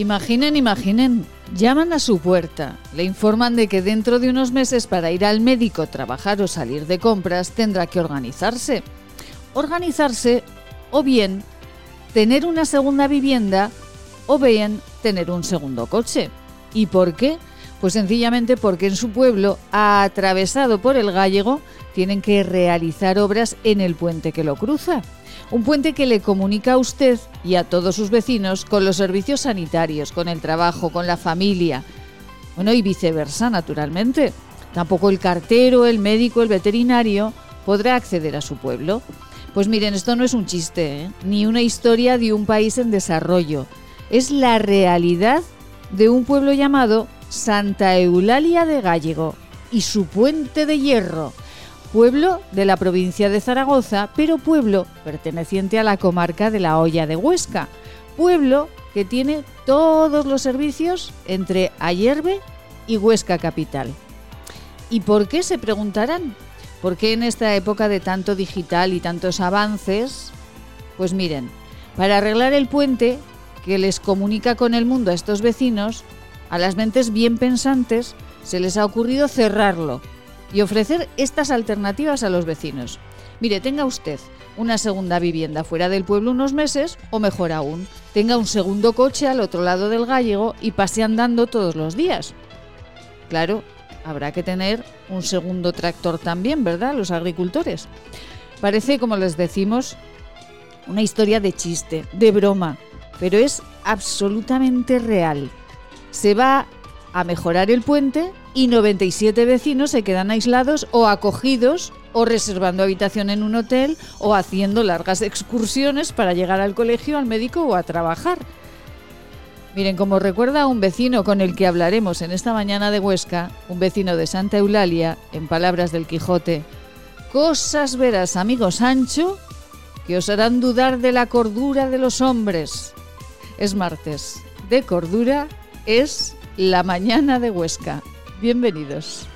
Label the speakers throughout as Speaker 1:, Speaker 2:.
Speaker 1: Imaginen, imaginen, llaman a su puerta, le informan de que dentro de unos meses para ir al médico, trabajar o salir de compras tendrá que organizarse. Organizarse o bien tener una segunda vivienda o bien tener un segundo coche. ¿Y por qué? Pues sencillamente porque en su pueblo, atravesado por el gallego, tienen que realizar obras en el puente que lo cruza. Un puente que le comunica a usted y a todos sus vecinos con los servicios sanitarios, con el trabajo, con la familia. Bueno, y viceversa, naturalmente. Tampoco el cartero, el médico, el veterinario podrá acceder a su pueblo. Pues miren, esto no es un chiste, ¿eh? ni una historia de un país en desarrollo. Es la realidad de un pueblo llamado Santa Eulalia de Gallego y su puente de hierro pueblo de la provincia de Zaragoza, pero pueblo perteneciente a la comarca de la Hoya de Huesca, pueblo que tiene todos los servicios entre Ayerbe y Huesca capital. ¿Y por qué se preguntarán? ¿Por qué en esta época de tanto digital y tantos avances? Pues miren, para arreglar el puente que les comunica con el mundo a estos vecinos, a las mentes bien pensantes se les ha ocurrido cerrarlo y ofrecer estas alternativas a los vecinos. Mire, tenga usted una segunda vivienda fuera del pueblo unos meses o mejor aún, tenga un segundo coche al otro lado del gallego y pase andando todos los días. Claro, habrá que tener un segundo tractor también, ¿verdad? Los agricultores. Parece, como les decimos, una historia de chiste, de broma, pero es absolutamente real. Se va a mejorar el puente y 97 vecinos se quedan aislados o acogidos o reservando habitación en un hotel o haciendo largas excursiones para llegar al colegio, al médico o a trabajar. Miren, como recuerda un vecino con el que hablaremos en esta mañana de Huesca, un vecino de Santa Eulalia, en palabras del Quijote, cosas verás, amigo Sancho, que os harán dudar de la cordura de los hombres. Es martes. De cordura es la mañana de Huesca. Bienvenidos.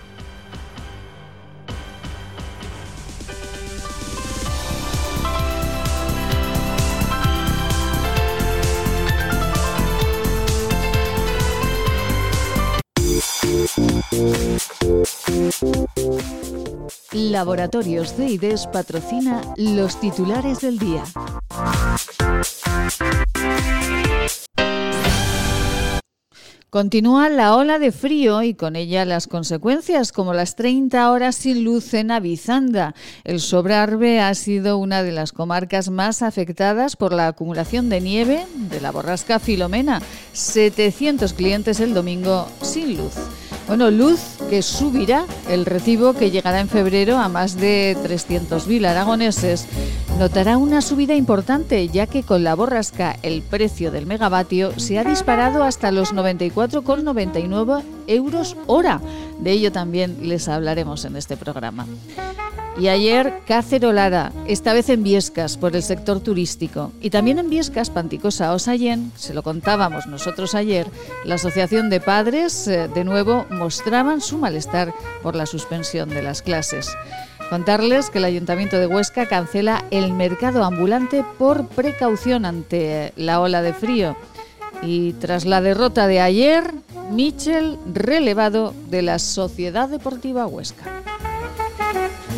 Speaker 1: Laboratorios de IDES patrocina los titulares del día. Continúa la ola de frío y con ella las consecuencias, como las 30 horas sin luz en Avizanda. El Sobrarbe ha sido una de las comarcas más afectadas por la acumulación de nieve de la borrasca Filomena. 700 clientes el domingo sin luz. Bueno, luz que subirá el recibo que llegará en febrero a más de 300.000 aragoneses. Notará una subida importante ya que con la borrasca el precio del megavatio se ha disparado hasta los 94,99 euros hora. De ello también les hablaremos en este programa. Y ayer cacerolara, esta vez en Viescas, por el sector turístico. Y también en Viescas, Panticosa o Sallén, se lo contábamos nosotros ayer, la Asociación de Padres eh, de nuevo mostraban su malestar por la suspensión de las clases. Contarles que el Ayuntamiento de Huesca cancela el mercado ambulante por precaución ante la ola de frío. Y tras la derrota de ayer, Michel relevado de la Sociedad Deportiva Huesca.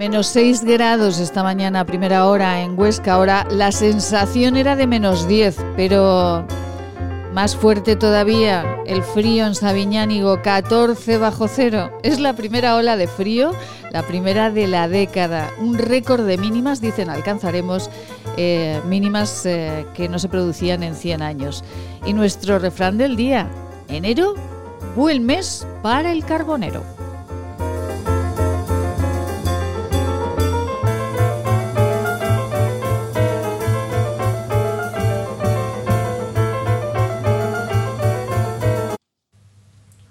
Speaker 1: Menos 6 grados esta mañana a primera hora en Huesca. Ahora la sensación era de menos 10, pero más fuerte todavía el frío en Sabiñánigo, 14 bajo cero. Es la primera ola de frío, la primera de la década. Un récord de mínimas, dicen, alcanzaremos eh, mínimas eh, que no se producían en 100 años. Y nuestro refrán del día, enero, buen mes para el carbonero.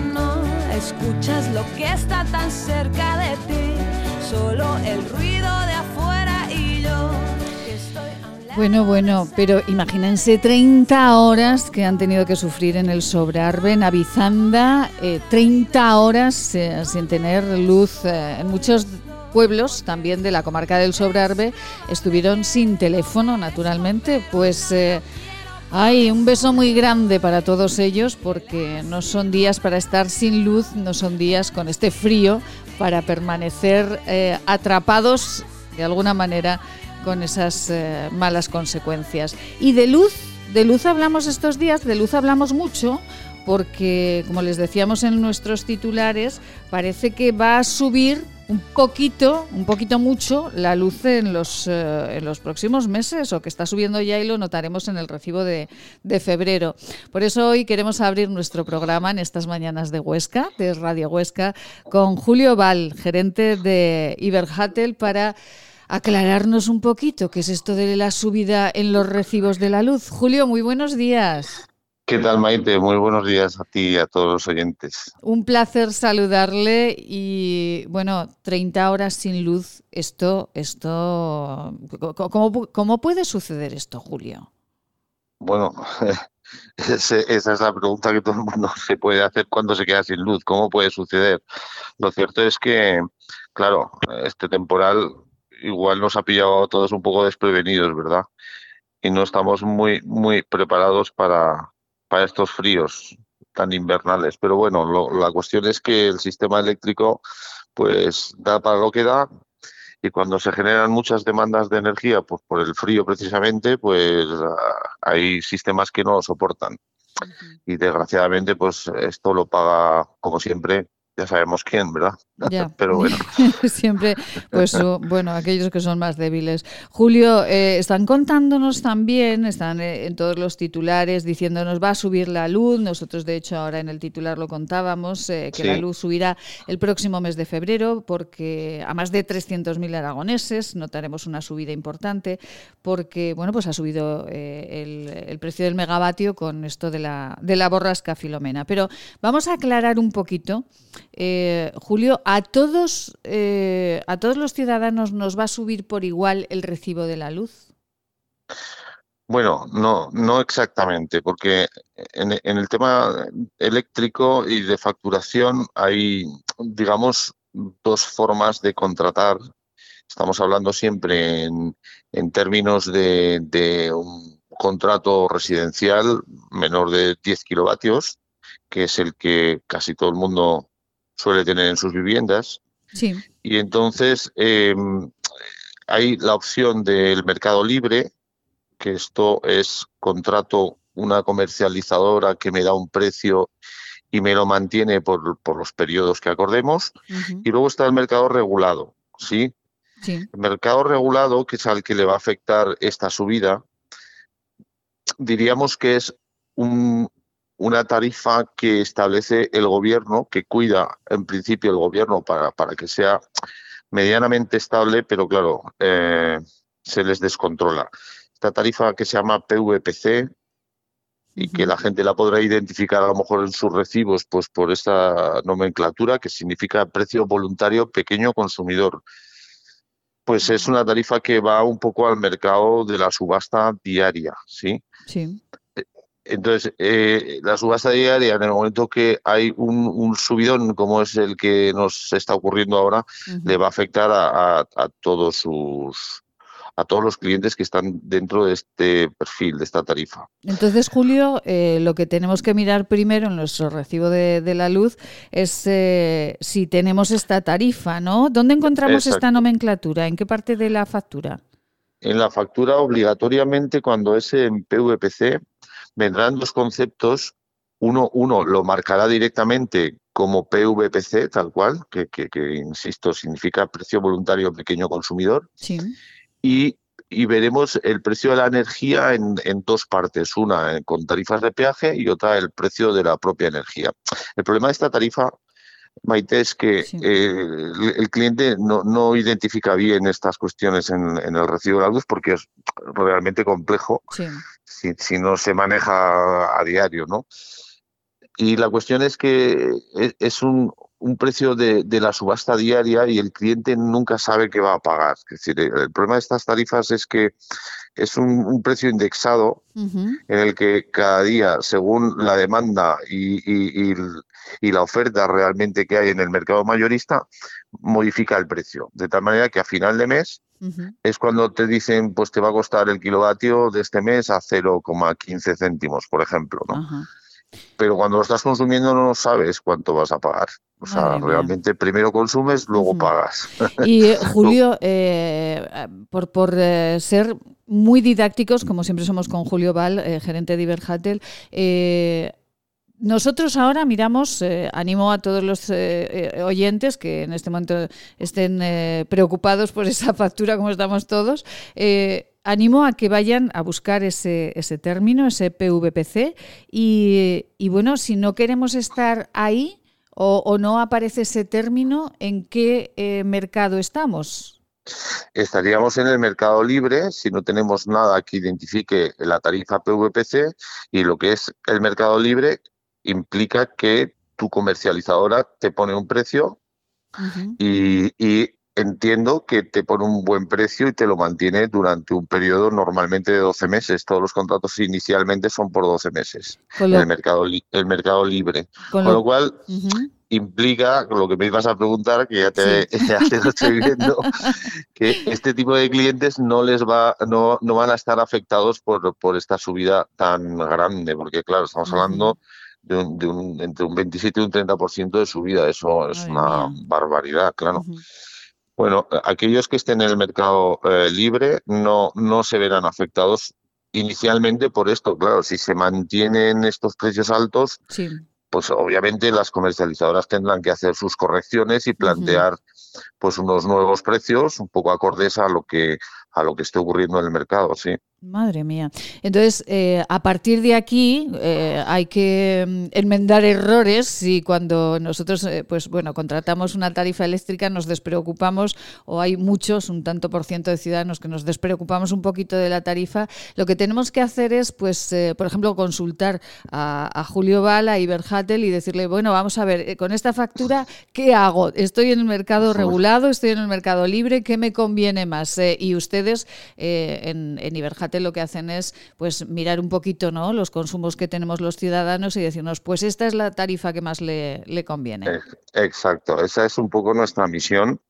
Speaker 2: No escuchas lo que está tan cerca de ti, solo el ruido de afuera y yo. que estoy a un lado
Speaker 1: Bueno, bueno, pero imagínense 30 horas que han tenido que sufrir en el Sobrarbe, en Avizanda, eh, 30 horas eh, sin tener luz eh, en muchos pueblos también de la comarca del Sobrarbe estuvieron sin teléfono, naturalmente, pues eh, ay, un beso muy grande para todos ellos porque no son días para estar sin luz, no son días con este frío para permanecer eh, atrapados de alguna manera con esas eh, malas consecuencias. Y de luz, de luz hablamos estos días, de luz hablamos mucho porque, como les decíamos en nuestros titulares, parece que va a subir un poquito, un poquito mucho, la luz en los, eh, en los próximos meses, o que está subiendo ya y lo notaremos en el recibo de, de febrero. Por eso hoy queremos abrir nuestro programa en estas mañanas de Huesca, de Radio Huesca, con Julio Val, gerente de Iberhatel, para aclararnos un poquito qué es esto de la subida en los recibos de la luz. Julio, muy buenos días.
Speaker 3: ¿Qué tal, Maite? Muy buenos días a ti y a todos los oyentes.
Speaker 1: Un placer saludarle y bueno, 30 horas sin luz, esto, esto, ¿cómo, cómo puede suceder esto, Julio?
Speaker 3: Bueno, ese- esa es la pregunta que todo el mundo se puede hacer cuando se queda sin luz. ¿Cómo puede suceder? Lo cierto es que, claro, este temporal igual nos ha pillado a todos un poco desprevenidos, ¿verdad? Y no estamos muy, muy preparados para, para estos fríos tan invernales. Pero bueno, lo- la cuestión es que el sistema eléctrico, pues, da para lo que da. Y cuando se generan muchas demandas de energía, pues por el frío precisamente, pues hay sistemas que no lo soportan. Y desgraciadamente, pues esto lo paga, como siempre, ya sabemos quién, ¿verdad?
Speaker 1: Ya.
Speaker 3: Pero bueno,
Speaker 1: Siempre, pues bueno, aquellos que son más débiles. Julio, eh, están contándonos también, están eh, en todos los titulares diciéndonos va a subir la luz. Nosotros, de hecho, ahora en el titular lo contábamos, eh, que
Speaker 3: Sí.
Speaker 1: la luz subirá el próximo mes de febrero, porque a más de 300.000 aragoneses notaremos una subida importante, porque bueno, pues ha subido el, el precio del megavatio con esto de la, de la borrasca Filomena. Pero vamos a aclarar un poquito, eh, Julio, a todos, eh, a todos los ciudadanos nos va a subir por igual el recibo de la luz.
Speaker 3: bueno, no, no exactamente, porque en, el tema eléctrico y de facturación hay, digamos, dos formas de contratar. Estamos hablando siempre en, términos de, de un contrato residencial menor de 10 kilovatios, que es el que casi todo el mundo suele tener en sus viviendas.
Speaker 1: Sí,
Speaker 3: Y entonces eh, hay la opción del mercado libre, que esto es contrato una comercializadora que me da un precio y me lo mantiene por, por los periodos que acordemos. Y luego está el mercado regulado, ¿sí?
Speaker 1: sí,
Speaker 3: El mercado regulado, que es al que le va a afectar esta subida, diríamos que es un, una tarifa que establece el gobierno, que cuida en principio el gobierno para, para que sea medianamente estable, pero claro, eh, se les descontrola. Esta tarifa que se llama PVPC y que la gente la podrá identificar a lo mejor en sus recibos pues por esta nomenclatura que significa precio voluntario pequeño consumidor. Pues es una tarifa que va un poco al mercado de la subasta diaria, ¿sí?
Speaker 1: Sí.
Speaker 3: Entonces, eh, la subasta diaria, en el momento que hay un, un, subidón como es el que nos está ocurriendo ahora, le va a afectar a, a- a todos sus a todos los clientes que están dentro de este perfil, de esta tarifa.
Speaker 1: Entonces, Julio, eh, lo que tenemos que mirar primero en nuestro recibo de, de la luz es eh, si tenemos esta tarifa, ¿no? ¿Dónde encontramos esta nomenclatura? ¿En qué parte de la factura?
Speaker 3: En la factura, obligatoriamente, cuando es en PVPC, vendrán dos conceptos. Uno, uno lo marcará directamente como PVPC, tal cual, que, que- que, insisto, significa precio voluntario pequeño consumidor.
Speaker 1: Sí.
Speaker 3: y, y veremos el precio de la energía en, en dos partes, una eh, con tarifas de peaje y otra el precio de la propia energía. El problema de esta tarifa, Maite, es que
Speaker 1: Sí.
Speaker 3: eh, el, el cliente no, no identifica bien estas cuestiones en, en el recibo de la luz porque es realmente complejo
Speaker 1: Sí.
Speaker 3: Si, si no se maneja a diario, ¿no? Y la cuestión es que es, es un, un precio de, de la subasta diaria y el cliente nunca sabe qué va a pagar. Es decir, el, problema de estas tarifas es que es un, un precio indexado en el que cada día, según la demanda y, y- y y la oferta realmente que hay en el mercado mayorista, modifica el precio. De tal manera que a final de mes Es cuando te dicen, pues te va a costar el kilovatio de este mes a 0,15 céntimos, por ejemplo, ¿no? Pero cuando lo estás consumiendo no sabes cuánto vas a pagar. O sea,
Speaker 1: Madre mía.
Speaker 3: realmente primero consumes, luego pagas.
Speaker 1: Y eh, Julio, eh, por, por eh, ser muy didácticos, como siempre somos con Julio Val, eh, gerente de Iberhatel, eh, nosotros ahora miramos, eh, animo a todos los eh, eh, oyentes que en este momento estén eh, preocupados por esa factura como estamos todos, eh, animo a que vayan a buscar ese, ese término, ese PVPC, y, bueno, si no queremos estar ahí o, no aparece ese término, ¿en qué mercado estamos?
Speaker 3: Estaríamos en el mercado libre si no tenemos nada que identifique la tarifa PVPC y lo que es el mercado libre implica que tu comercializadora te pone un precio y, y entiendo que te pone un buen precio y te lo mantiene durante un periodo normalmente de 12 meses. Todos los contratos inicialmente son por 12 meses en el mercado, el mercado libre.
Speaker 1: con
Speaker 3: Con
Speaker 1: lo-
Speaker 3: lo cual implica, lo que me ibas a preguntar, que ya te, ya te lo estoy viendo, que este tipo de clientes no les va, no, no van a estar afectados por, por esta subida tan grande, porque claro, estamos hablando de, un, de un- entre un 27 y un 30% de subida, eso es una barbaridad, claro. Bueno, aquellos que estén en el mercado eh, libre no, no se verán afectados inicialmente por esto, claro, si se mantienen estos precios altos,
Speaker 1: Sí.
Speaker 3: pues obviamente las comercializadoras tendrán que hacer sus correcciones y plantear pues unos nuevos precios un poco acordes a lo que a lo que esté ocurriendo en el mercado, sí.
Speaker 1: Madre mía. Entonces, eh, a partir de aquí eh, hay que mm, enmendar errores y cuando nosotros, eh, pues bueno, contratamos una tarifa eléctrica nos despreocupamos o hay muchos, un tanto por ciento de ciudadanos que nos despreocupamos un poquito de la tarifa, lo que tenemos que hacer es, pues, por ejemplo, consultar a, a Julio Val, a Iberhatel y decirle, bueno, vamos a ver, con esta factura, ¿qué hago? Estoy en el mercado regulado, estoy en el mercado libre, ¿qué me conviene más? Y eh, en, en Iberhatel lo que hacen es pues mirar un poquito ¿no? los consumos que tenemos los ciudadanos y decirnos, pues esta es la tarifa que más le, conviene.
Speaker 3: Ex- Exacto, esa es un poco nuestra misión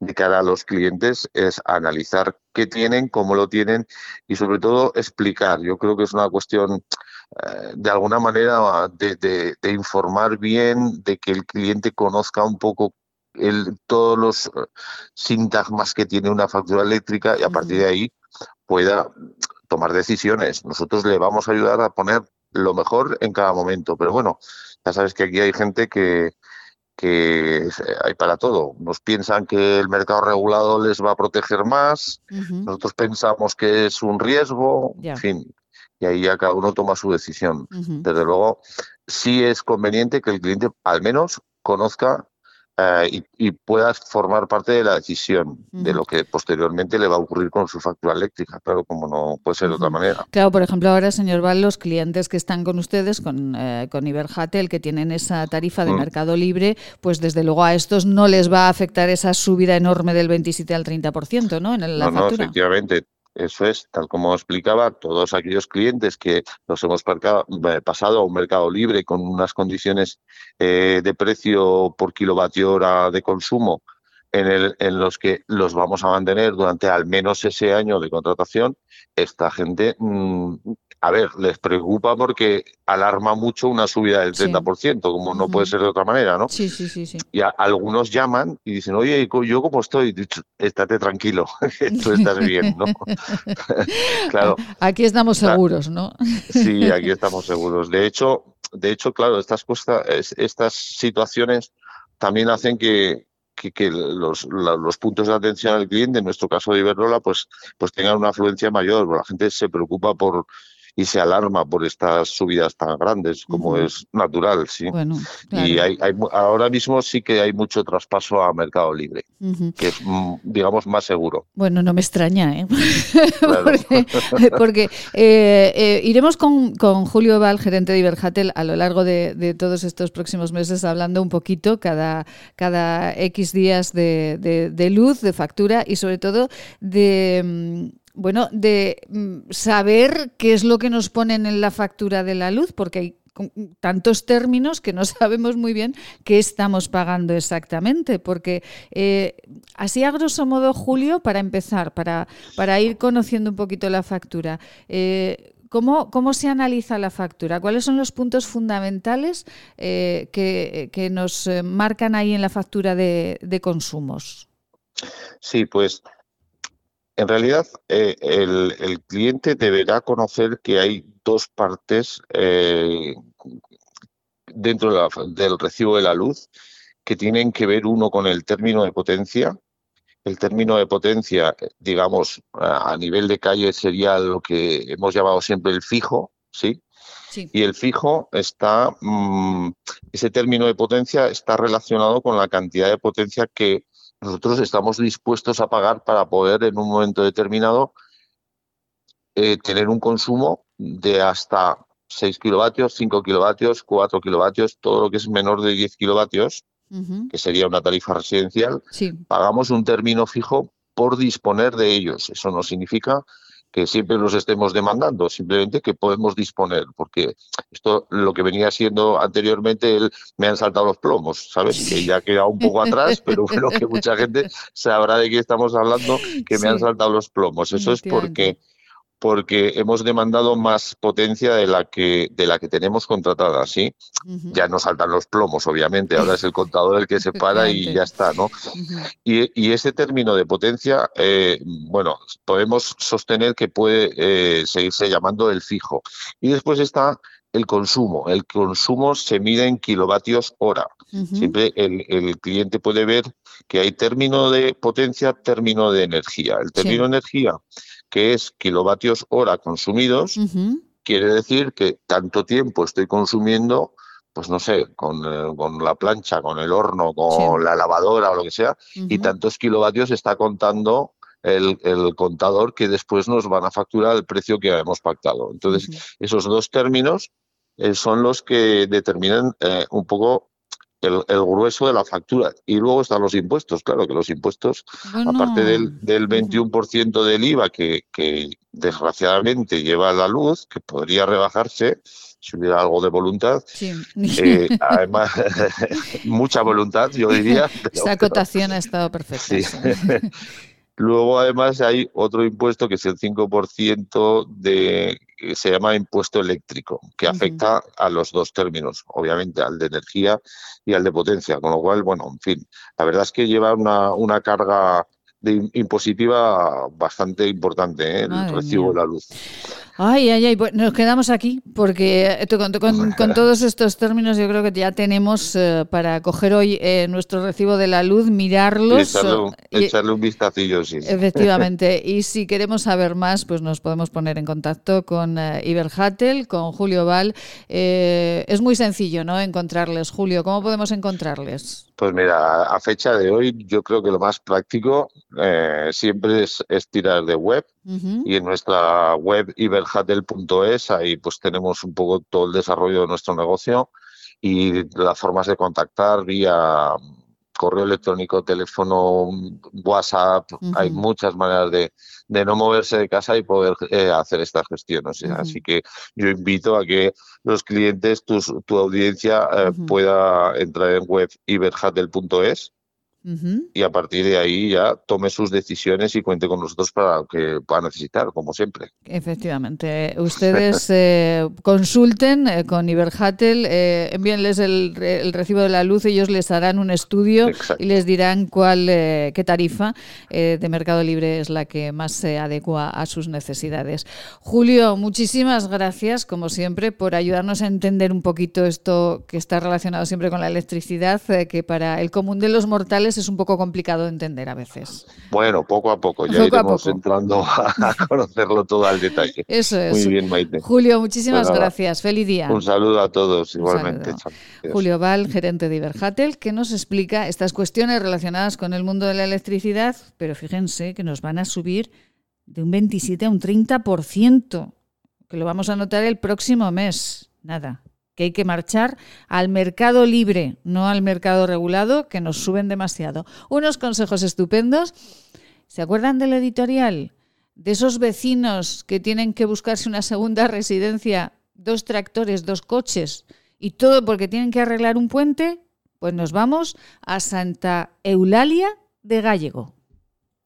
Speaker 3: de cara a los clientes, es analizar qué tienen, cómo lo tienen y sobre todo explicar. Yo creo que es una cuestión eh, de alguna manera de- de informar bien, de que el cliente conozca un poco el, todos los eh, sintagmas que tiene una factura eléctrica y a partir de ahí pueda tomar decisiones. Nosotros le vamos a ayudar a poner lo mejor en cada momento, pero bueno, ya sabes que aquí hay gente que, eh, hay para todo. Unos piensan que el mercado regulado les va a proteger más, nosotros pensamos que es un riesgo, en fin. y ahí ya cada uno toma su decisión. Desde luego, sí es conveniente que el cliente al menos conozca eh, y, pueda formar parte de la decisión de lo que posteriormente le va a ocurrir con su factura eléctrica, claro, como no puede ser de otra manera.
Speaker 1: Claro, por ejemplo, ahora, señor Val, los clientes que están con ustedes, con, eh, con Iberhatel, que tienen esa tarifa de mm. mercado libre, pues desde luego a estos no les va a afectar esa subida enorme del 27 al 30%, ¿no? En la
Speaker 3: no,
Speaker 1: factura.
Speaker 3: No, efectivamente. Eso es, tal como explicaba, todos aquellos clientes que nos hemos eh, pasado a un mercado libre con unas condiciones eh, de precio por kilovatio hora de consumo en, el, en los que los vamos a mantener durante al menos ese año de contratación, esta gente mm, a ver, les preocupa porque alarma mucho una subida del 30%, como no puede ser de otra manera, ¿no?
Speaker 1: Sí, sí, sí. sí.
Speaker 3: Y algunos llaman y dicen, oye, ¿yo cómo estoy? Estate tranquilo, tú estás bien, ¿no?
Speaker 1: claro. Aquí estamos seguros, ¿no?
Speaker 3: sí, aquí estamos seguros. De hecho, de hecho, claro, estas, estas situaciones también hacen que, que, los, los, puntos de atención al cliente, en nuestro caso de Iberdrola, pues, pues tengan una afluencia mayor. La gente se preocupa por, y se alarma por estas subidas tan grandes, como es natural, sí. Y hay, ahora mismo sí que hay mucho traspaso a mercado libre, que es, mm, digamos, más seguro.
Speaker 1: Bueno, no me extraña, ¿eh? porque, eh, eh, iremos con, con, Julio Val, gerente de Iberhatel, a lo largo de, todos estos próximos meses, hablando un poquito cada, cada X días de, de luz, de factura y sobre todo de mm, bueno, de mm, saber qué es lo que nos ponen en la factura de la luz, porque hay tantos términos que no sabemos muy bien qué estamos pagando exactamente, porque eh, así a grosso modo, Julio, para empezar, para, para ir conociendo un poquito la factura, eh, ¿cómo, se analiza la factura? ¿Cuáles son los puntos fundamentales eh, que, nos marcan ahí en la factura de, de consumos?
Speaker 3: Sí, pues en realidad, eh, el, cliente deberá conocer que hay dos partes eh, dentro del recibo de la luz que tienen que ver uno con el término de potencia. El término de potencia, digamos, a nivel de calle sería lo que hemos llamado siempre el fijo, ¿sí? Y el fijo está, mm, ese término de potencia está relacionado con la cantidad de potencia que nosotros estamos dispuestos a pagar para poder en un momento determinado eh, tener un consumo de hasta 6 kilovatios, 5 kilovatios, 4 kilovatios, todo lo que es menor de 10 kilovatios, que sería una tarifa residencial, pagamos un término fijo por disponer de ellos. Eso no significa que siempre los estemos demandando, simplemente que podemos disponer, porque esto lo que venía siendo anteriormente el me han saltado los plomos, ¿sabes? Que ya ha quedado un poco atrás, pero bueno, que mucha gente sabrá de qué estamos hablando, que me han saltado los plomos. Eso es porque porque hemos demandado más potencia de la que de la que tenemos contratada, ¿sí? Ya no saltan los plomos, obviamente, ahora es el contador el que se para y ya está, ¿no? y, ese término de potencia, eh, bueno, podemos sostener que puede eh, seguirse llamando el fijo. Y después está el consumo. El consumo se mide en kilovatios hora. Siempre el, el, cliente puede ver que hay término de potencia, término de energía. El término de energía que es kilovatios hora consumidos, quiere decir que tanto tiempo estoy consumiendo, pues no sé, con, eh, la plancha, con el horno, con la lavadora o lo que sea, y tantos kilovatios está contando el, contador que después nos van a facturar el precio que hemos pactado. Entonces, esos dos términos eh, son los que determinan eh, un poco el, grueso de la factura. Y luego están los impuestos, claro que los impuestos, aparte del, del 21% del IVA que, que desgraciadamente lleva la luz, que podría rebajarse si hubiera algo de voluntad. Eh, además, mucha voluntad, yo diría.
Speaker 1: Esa acotación ha estado perfecta.
Speaker 3: Luego, además, hay otro impuesto que es el 5% de se llama impuesto eléctrico, que afecta a los dos términos, obviamente al de energía y al de potencia, con lo cual, bueno, en fin, la verdad es que lleva una, una carga de impositiva bastante importante, ¿eh? el recibo de la luz.
Speaker 1: Ay, ay, ay, pues nos quedamos aquí porque eh, con, con- con todos estos términos yo creo que ya tenemos eh, para coger hoy eh, nuestro recibo de la luz,
Speaker 3: Y
Speaker 1: mirarlos.
Speaker 3: echarle, un,
Speaker 1: y-
Speaker 3: echarle un vistacillo, sí.
Speaker 1: Efectivamente, y si queremos saber más, pues nos podemos poner en contacto con eh, Iberhatel, con Julio Val. Eh, es muy sencillo, ¿no? Encontrarles. Julio, ¿cómo podemos encontrarles?
Speaker 3: Pues mira, a fecha de hoy yo creo que lo más práctico eh, siempre es, es tirar de web Y en nuestra web iberhatel.es ahí pues tenemos un poco todo el desarrollo de nuestro negocio y las formas de contactar vía correo electrónico, teléfono, WhatsApp, hay muchas maneras de, de no moverse de casa y poder eh, hacer estas gestiones. Así que yo invito a que los clientes, tus- tu, audiencia eh, pueda entrar en web y a partir de ahí ya tome sus decisiones y cuente con nosotros para lo que va a necesitar, como siempre.
Speaker 1: Efectivamente, ustedes eh, consulten eh, con Iberhatel, eh, envíenles el, re- el recibo de la luz, ellos les harán un estudio
Speaker 3: Exacto.
Speaker 1: y les dirán cuál, eh, qué tarifa de Mercado Libre es la que más se adecua a sus necesidades. Julio, muchísimas gracias, como siempre, por ayudarnos a entender un poquito esto que está relacionado siempre con la electricidad, que para el común de los mortales es un poco complicado de entender a veces.
Speaker 3: Bueno, poco a poco, ya
Speaker 1: Poco a
Speaker 3: iremos
Speaker 1: poco.
Speaker 3: entrando a conocerlo todo al detalle.
Speaker 1: Eso es.
Speaker 3: Muy bien, Maite.
Speaker 1: Julio, muchísimas
Speaker 3: Pues
Speaker 1: gracias. Feliz día.
Speaker 3: Un saludo a todos, igualmente.
Speaker 1: Julio Val, gerente de Iberhatel, que nos explica estas cuestiones relacionadas con el mundo de la electricidad, pero fíjense que nos van a subir de un 27 a un 30%, que lo vamos a notar el próximo mes. Nada, que hay que marchar al mercado libre, no al mercado regulado, que nos suben demasiado. Unos consejos estupendos. ¿Se acuerdan del editorial? De esos vecinos que tienen que buscarse una segunda residencia, dos tractores, dos coches y todo porque tienen que arreglar un puente, pues nos vamos a Santa Eulalia de Gallego.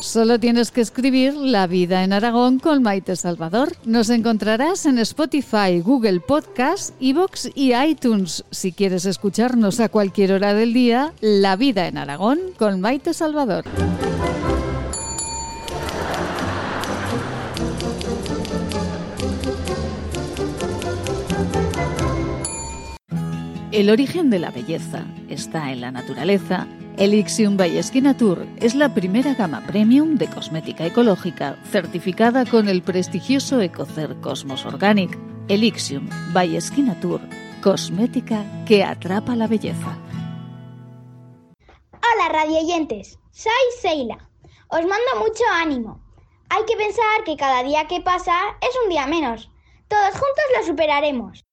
Speaker 1: Solo tienes que escribir La vida en Aragón con Maite Salvador. Nos encontrarás en Spotify, Google Podcast, Evox y iTunes. Si quieres escucharnos a cualquier hora del día, La vida en Aragón con Maite Salvador. El origen de la belleza está en la naturaleza. Elixium by Tour es la primera gama premium de cosmética ecológica certificada con el prestigioso Ecocer Cosmos Organic. Elixium by Tour, cosmética que atrapa la belleza.
Speaker 4: Hola radioyentes, soy Seila. Os mando mucho ánimo. Hay que pensar que cada día que pasa es un día menos. Todos juntos lo superaremos.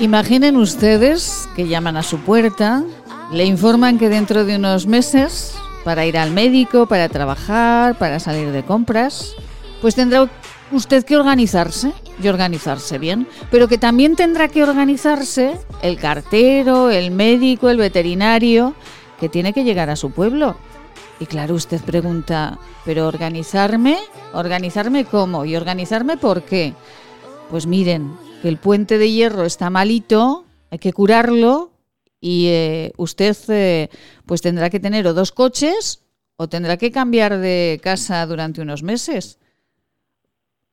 Speaker 1: Imaginen ustedes que llaman a su puerta, le informan que dentro de unos meses, para ir al médico, para trabajar, para salir de compras, pues tendrá usted que organizarse y organizarse bien, pero que también tendrá que organizarse el cartero, el médico, el veterinario, que tiene que llegar a su pueblo. Y claro, usted pregunta, ¿pero organizarme? ¿Organizarme cómo? ¿Y organizarme por qué? Pues miren, que el puente de hierro está malito, hay que curarlo y eh, usted eh, pues tendrá que tener o dos coches o tendrá que cambiar de casa durante unos meses.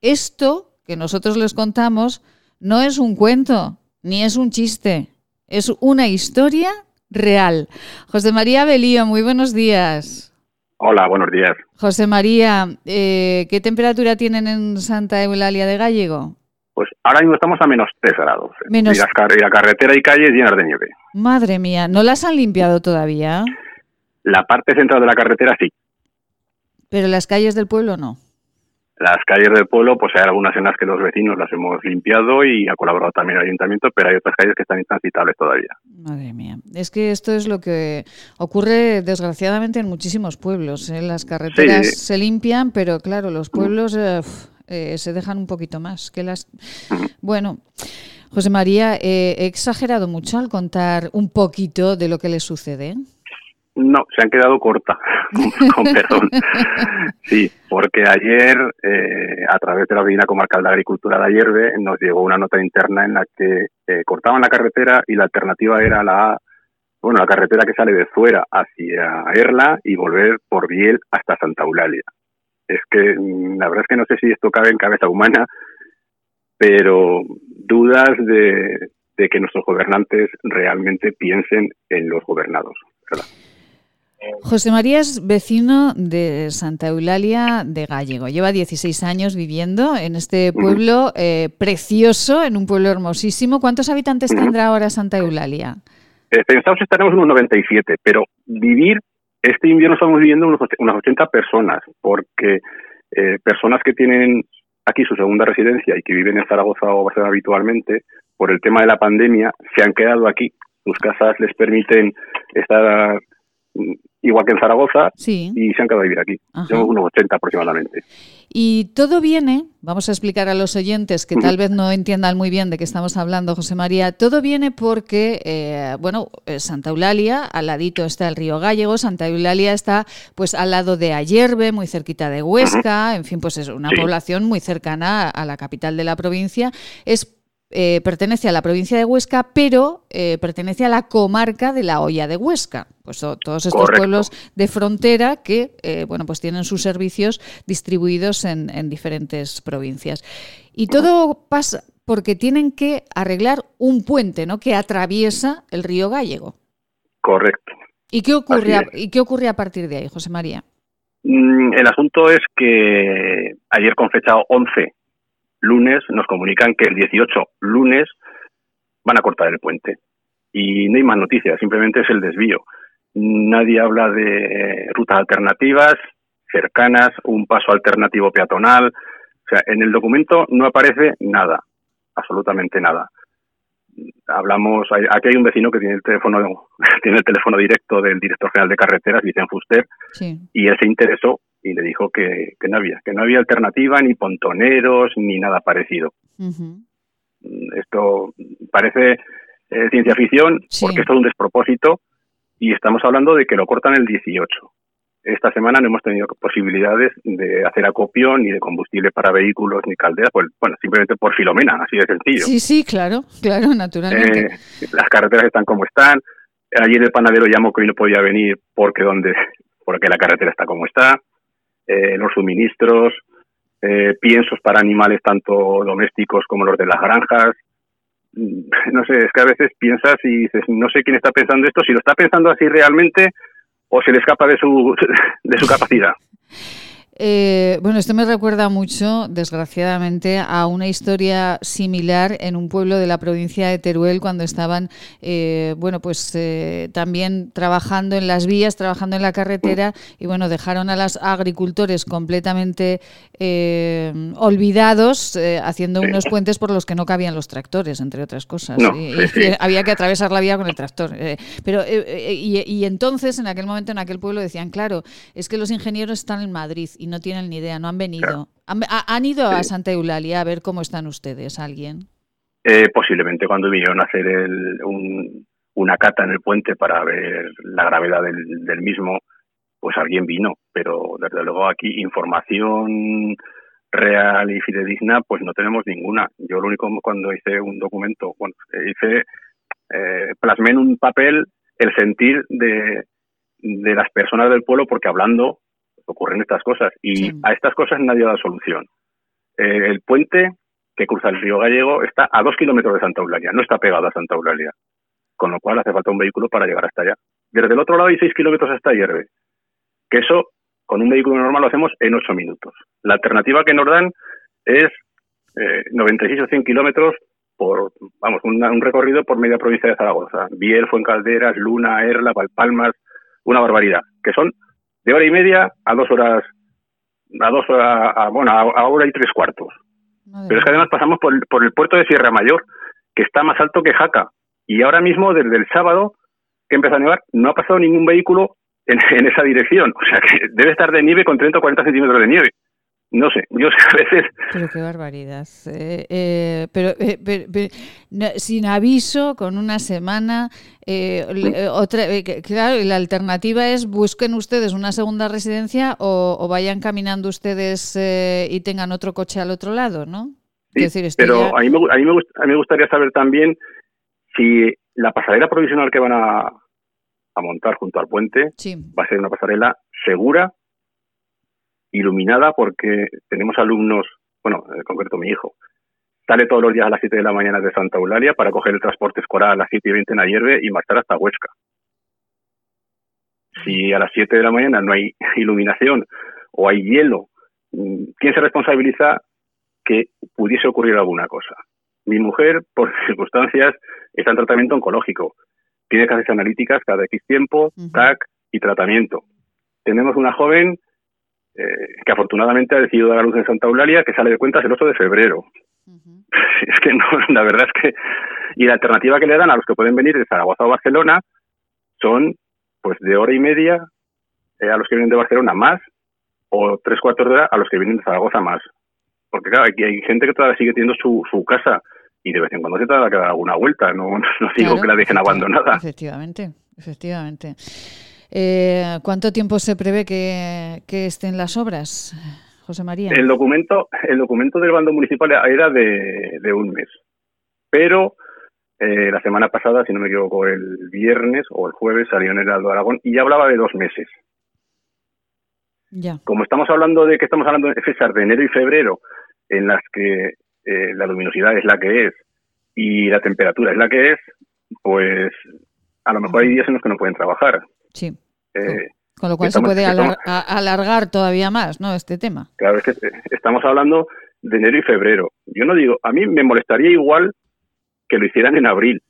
Speaker 1: Esto que nosotros les contamos no es un cuento ni es un chiste, es una historia real. José María Belío, muy buenos días.
Speaker 5: Hola, buenos días.
Speaker 1: José María, eh, ¿qué temperatura tienen en Santa Eulalia de Gallego?
Speaker 5: Pues ahora mismo estamos a menos 3 grados.
Speaker 1: Menos-
Speaker 5: Y, las car- y la carretera y calles llenas de nieve.
Speaker 1: Madre mía, ¿no las han limpiado todavía?
Speaker 5: La parte central de la carretera sí.
Speaker 1: Pero las calles del pueblo no.
Speaker 5: Las calles del pueblo, pues hay algunas en las que los vecinos las hemos limpiado y ha colaborado también el ayuntamiento, pero hay otras calles que están intransitables todavía.
Speaker 1: Madre mía. Es que esto es lo que ocurre desgraciadamente en muchísimos pueblos. ¿eh? Las carreteras
Speaker 5: Sí.
Speaker 1: se limpian, pero claro, los pueblos eh, eh, se dejan un poquito más. Que las... Bueno, José María, eh, he exagerado mucho al contar un poquito de lo que le sucede.
Speaker 5: No, se han quedado corta, con perdón. Sí, porque ayer, eh, a través de la Oficina Comarcal de Agricultura de Ayerbe, nos llegó una nota interna en la que eh, cortaban la carretera y la alternativa era la bueno, la carretera que sale de fuera hacia Erla y volver por Biel hasta Santa Eulalia. Es que mm, la verdad es que no sé si esto cabe en cabeza humana, pero dudas de, de que nuestros gobernantes realmente piensen en los gobernados. ¿verdad?
Speaker 1: José María es vecino de Santa Eulalia de Gallego. Lleva 16 años viviendo en este pueblo eh, precioso, en un pueblo hermosísimo. ¿Cuántos habitantes tendrá ahora Santa Eulalia?
Speaker 5: Eh, pensados estaremos unos 97, pero vivir, este invierno estamos viviendo unos, unas 80 personas, porque eh, personas que tienen aquí su segunda residencia y que viven en Zaragoza o Barcelona habitualmente, por el tema de la pandemia, se han quedado aquí. Sus casas les permiten estar mm, igual que en Zaragoza
Speaker 1: Sí.
Speaker 5: y se han quedado a vivir aquí. Somos unos 80 aproximadamente.
Speaker 1: Y todo viene, vamos a explicar a los oyentes que tal vez no entiendan muy bien de qué estamos hablando, José María, todo viene porque, eh, bueno, eh, Santa Eulalia, al ladito está el río Gallego, Santa Eulalia está pues al lado de Ayerbe, muy cerquita de Huesca, en fin, pues es una
Speaker 6: Sí.
Speaker 1: población muy cercana a la capital de la provincia. Es eh, pertenece a la provincia de Huesca, pero eh, pertenece a la comarca de la Hoya de Huesca. Pues to- todos estos
Speaker 6: Correcto.
Speaker 1: pueblos de frontera que, eh, bueno, pues tienen sus servicios distribuidos en, en diferentes provincias. Y todo pasa porque tienen que arreglar un puente, ¿no? Que atraviesa el río Gallego.
Speaker 5: Correcto.
Speaker 1: ¿Y qué ocurre, ¿y qué ocurre a partir de ahí, José María?
Speaker 5: Mm, El asunto es que ayer con fecha 11, lunes, nos comunican que el 18, lunes, van a cortar el puente. Y no hay más noticias, simplemente es el desvío. Nadie habla de rutas alternativas, cercanas, un paso alternativo peatonal. O sea, en el documento no aparece nada, absolutamente nada. Hablamos, aquí hay un vecino que tiene el teléfono, tiene el teléfono directo del director general de carreteras, Vicente Fuster,
Speaker 1: Sí.
Speaker 5: y él se interesó y le dijo que, que no había, que no había alternativa, ni pontoneros, ni nada parecido. Mm, Esto parece eh, ciencia ficción, porque esto es un despropósito, y estamos hablando de que lo cortan el 18. Esta semana no hemos tenido posibilidades de hacer acopio ni de combustible para vehículos ni calderas, pues, bueno, simplemente por Filomena, así de sencillo.
Speaker 1: Sí, sí, claro, claro, naturalmente.
Speaker 5: Eh, las carreteras están como están. Ayer el panadero llamó que hoy no podía venir porque donde porque la carretera está como está. Eh, los suministros, eh, piensos para animales tanto domésticos como los de las granjas. Mm, No sé, es que a veces piensas y dices, no sé quién está pensando esto, si lo está pensando así realmente o se le escapa de su, de su capacidad.
Speaker 1: Eh, bueno, esto me recuerda mucho, desgraciadamente, a una historia similar en un pueblo de la provincia de Teruel cuando estaban, eh, bueno, pues eh, también trabajando en las vías, trabajando en la carretera y bueno, dejaron a los agricultores completamente eh, olvidados eh, haciendo unos puentes por los que no cabían los tractores, entre otras cosas.
Speaker 6: No,
Speaker 1: y,
Speaker 6: sí,
Speaker 1: y
Speaker 6: sí.
Speaker 1: había que atravesar la vía con el tractor. pero y, y entonces, en aquel momento, en aquel pueblo decían, claro, es que los ingenieros están en Madrid y no tienen ni idea, no han venido. Han, ha- han ido a Santa Eulalia a ver cómo están ustedes, alguien.
Speaker 5: Eh, posiblemente cuando vinieron a hacer el- un- una cata en el puente para ver la gravedad del, del mismo, pues alguien vino, pero desde luego aquí información real y fidedigna, pues no tenemos ninguna. Yo lo único cuando hice un documento, bueno, hice, eh, plasmé en un papel el sentir de, de las personas del pueblo, porque hablando ocurren estas cosas y a estas cosas nadie dado solución. Eh, el puente que cruza el río Gallego está a dos kilómetros de Santa Eulalia, no está pegado a Santa Eulalia, con lo cual hace falta un vehículo para llegar hasta allá. Desde el otro lado hay seis kilómetros hasta Hierve, que eso con un vehículo normal lo hacemos en ocho minutos. La alternativa que nos dan es eh, 96 o 100 kilómetros por, vamos, un recorrido por media provincia de Zaragoza. Biel, Fuencalderas, Luna, Erla, Valpalmas, una barbaridad, que son de hora y media a dos horas, a dos horas, a, bueno, a, hora y tres cuartos. Pero es que además pasamos por, por el puerto de Sierra Mayor, que está más alto que Jaca. Y ahora mismo, desde el sábado que empezó a nevar, no ha pasado ningún vehículo en, en, esa dirección. O sea que debe estar de nieve con 30 o 40 centímetros de nieve no sé, yo sé, a veces...
Speaker 1: Pero qué barbaridad. Eh, eh, pero, eh, sin aviso, con una semana, otra, claro, la alternativa es busquen ustedes una segunda residencia o, vayan caminando ustedes y tengan otro coche al otro lado, ¿no?
Speaker 5: decir, pero a, mí me, a, mí me, a mí me gustaría saber también si la pasarela provisional que van a, a montar junto al puente va a ser una pasarela segura iluminada porque tenemos alumnos, bueno, en concreto mi hijo, sale todos los días a las 7 de la mañana de Santa Eulalia para coger el transporte escolar a las 7 y 20 en Ayerbe y marchar hasta Huesca. Si a las 7 de la mañana no hay iluminación o hay hielo, ¿quién se responsabiliza que pudiese ocurrir alguna cosa? Mi mujer, por circunstancias, está en tratamiento oncológico. Tiene que hacerse analíticas cada X tiempo, TAC y tratamiento. Tenemos una joven eh, que afortunadamente ha decidido dar a luz en Santa Eulalia, que sale de cuentas el 8 de febrero. Es que no, la verdad es que. Y la alternativa que le dan a los que pueden venir de Zaragoza o Barcelona son, pues, de hora y media eh, a los que vienen de Barcelona más, o tres cuartos de hora a los que vienen de Zaragoza más. Porque, claro, aquí hay gente que todavía sigue teniendo su, su casa y de vez en cuando se trata de dar alguna vuelta. No, no digo que la dejen abandonada.
Speaker 1: Efectivamente, efectivamente. Eh, ¿Cuánto tiempo se prevé que, estén las obras, José María?
Speaker 5: El documento, el documento del bando municipal era de, un mes, pero eh, la semana pasada, si no me equivoco, el viernes o el jueves salió en el Aldo Aragón y ya hablaba de dos meses.
Speaker 1: Ya.
Speaker 5: Como estamos hablando de que estamos hablando de fechas de enero y febrero, en las que eh, la luminosidad es la que es y la temperatura es la que es, pues a lo mejor hay días en los que no pueden trabajar.
Speaker 1: Sí. Eh, con lo cual se puede alargar todavía más, ¿no? Este tema.
Speaker 5: Claro, es que estamos hablando de enero y febrero. Yo no digo, a mí me molestaría igual que lo hicieran en abril,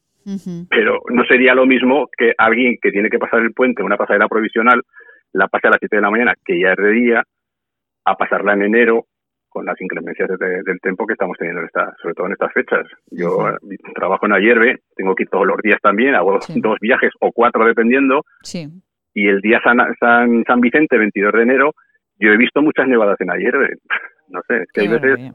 Speaker 5: pero no sería lo mismo que alguien que tiene que pasar el puente, una pasarela provisional, la pase a las 7 de la mañana, que ya es de día, a pasarla en enero con las inclemencias del tiempo que estamos teniendo, esta, sobre todo en estas fechas. Yo trabajo en Ayerbe, tengo que ir todos los días también, hago dos viajes o cuatro dependiendo.
Speaker 1: Sí
Speaker 5: y el día San, San, San Vicente, 22 de enero, yo he visto muchas nevadas en ayer. No sé, es que hay veces...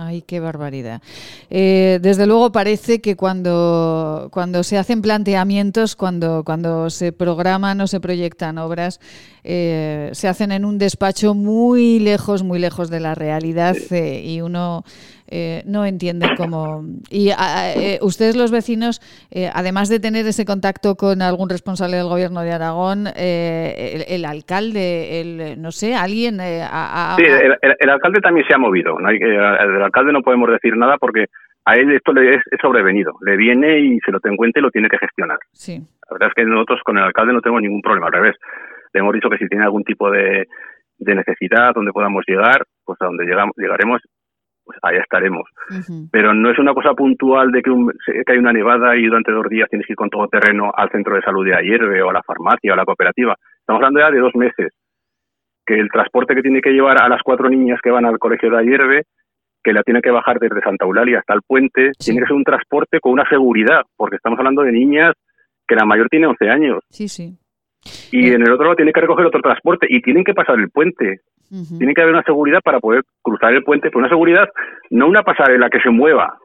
Speaker 1: Ay, qué barbaridad. Eh, desde luego parece que cuando, cuando se hacen planteamientos, cuando, cuando se programan o se proyectan obras, eh, se hacen en un despacho muy lejos, muy lejos de la realidad eh, y uno eh, no entienden cómo. Y eh, ustedes, los vecinos, eh, además de tener ese contacto con algún responsable del gobierno de Aragón, el, alcalde, el, no sé, alguien.
Speaker 5: sí, el, alcalde también se ha movido. ¿no? El alcalde no podemos decir nada porque a él esto le es, sobrevenido. Le viene y se lo ten en cuenta y lo tiene que gestionar.
Speaker 1: Sí.
Speaker 5: La verdad es que nosotros con el alcalde no tenemos ningún problema. Al revés, le hemos dicho que si tiene algún tipo de, de necesidad donde podamos llegar, pues a donde llegamos, llegaremos pues allá estaremos. Pero no es una cosa puntual de que, hay una nevada y durante dos días tienes que ir con todo terreno al centro de salud de Ayerbe o a la farmacia o a la cooperativa. Estamos hablando ya de dos meses. Que el transporte que tiene que llevar a las cuatro niñas que van al colegio de Ayerbe, que la tiene que bajar desde Santa Eulalia hasta el puente, tiene que ser un transporte con una seguridad, porque estamos hablando de niñas que la mayor tiene 11 años.
Speaker 1: Sí, sí.
Speaker 5: Y en el otro lado tiene que recoger otro transporte y tienen que pasar el puente. Tiene que haber una seguridad para poder cruzar el puente, pero una seguridad, no una pasarela que se mueva,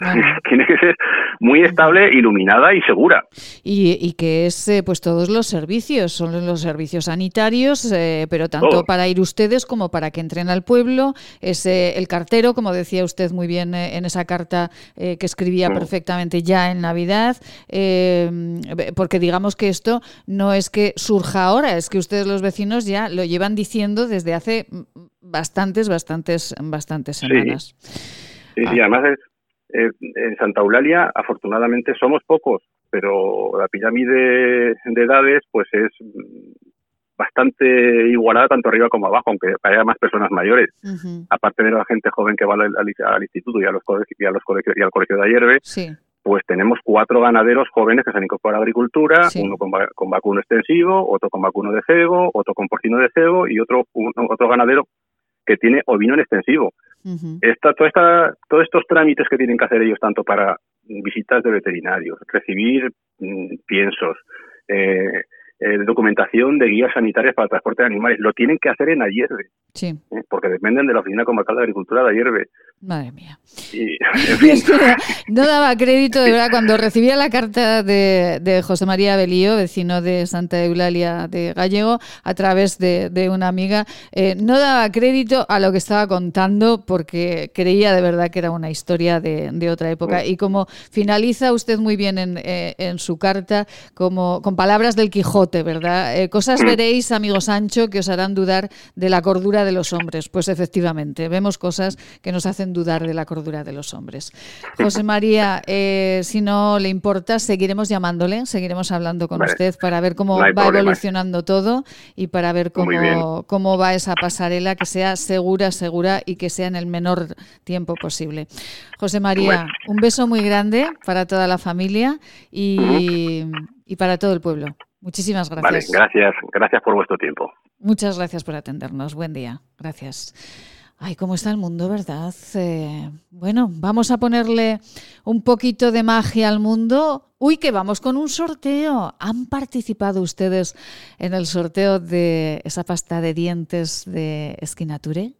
Speaker 5: Tiene que ser muy estable, iluminada y segura.
Speaker 1: Y, y que es eh, pues todos los servicios, son los servicios sanitarios, eh, pero tanto para ir ustedes como para que entren al pueblo, es eh, el cartero, como decía usted muy bien en esa carta que escribía
Speaker 5: Mm.
Speaker 1: perfectamente ya en Navidad, eh, porque digamos que esto no es que surja ahora, es que ustedes los vecinos ya lo llevan diciendo desde hace bastantes, bastantes, bastantes
Speaker 5: Sí.
Speaker 1: semanas.
Speaker 5: Sí, sí,
Speaker 1: Ah.
Speaker 5: además es, eh, en Santa Eulalia afortunadamente somos pocos, pero la pirámide de edades pues es bastante igualada tanto arriba como abajo, aunque haya más personas mayores. Aparte de la gente joven que va al, al- al instituto y a los y a los y al colegio de Ayerbe,
Speaker 1: Sí.
Speaker 5: pues tenemos cuatro ganaderos jóvenes que se han incorporado a la agricultura,
Speaker 1: Sí.
Speaker 5: uno con, va- con vacuno extensivo, otro con vacuno de cebo, otro con porcino de cebo y otro un- otro ganadero que tiene ovino en extensivo. Esta, toda esta, todos estos trámites que tienen que hacer ellos, tanto para visitas de veterinarios, recibir mm, piensos, eh, eh, documentación de guías sanitarias para el transporte de animales, lo tienen que hacer en Ayerbe,
Speaker 1: Sí,
Speaker 5: ¿eh? porque dependen de la Oficina Comarcal de Agricultura de Ayerbe.
Speaker 1: madre mía.
Speaker 5: Y, en fin,
Speaker 1: No daba crédito, de verdad, cuando recibía la carta de, de José María Belío, vecino de Santa Eulalia de Gallego, a través de, de una amiga, eh, no daba crédito a lo que estaba contando porque creía de verdad que era una historia de, de otra época. Y como finaliza usted muy bien en, eh, en su carta, como con palabras del Quijote, ¿verdad? Eh, cosas veréis, amigo Sancho, que os harán dudar de la cordura de los hombres. Pues efectivamente, vemos cosas que nos hacen dudar de la cordura de los hombres. José María, eh, si no le importa, seguiremos llamándole, seguiremos hablando con
Speaker 5: Vale.
Speaker 1: usted para ver cómo
Speaker 5: No
Speaker 1: va
Speaker 5: problema.
Speaker 1: evolucionando todo y para ver cómo, cómo va esa pasarela, que sea segura, segura y que sea en el menor tiempo posible. José María,
Speaker 5: Bueno.
Speaker 1: un beso muy grande para toda la familia y, y para todo el pueblo. Muchísimas
Speaker 5: vale,
Speaker 1: gracias.
Speaker 5: gracias, gracias por vuestro tiempo.
Speaker 1: Muchas gracias por atendernos. Buen día. Gracias. Ay, cómo está el mundo, ¿verdad? Eh, bueno, vamos a ponerle un poquito de magia al mundo. Uy, que vamos con un sorteo. ¿Han participado ustedes en el sorteo de esa pasta de dientes de Esquinature?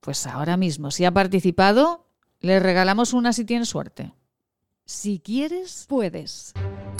Speaker 1: Pues ahora mismo, si ha participado, le regalamos una si tiene suerte. Si quieres, puedes.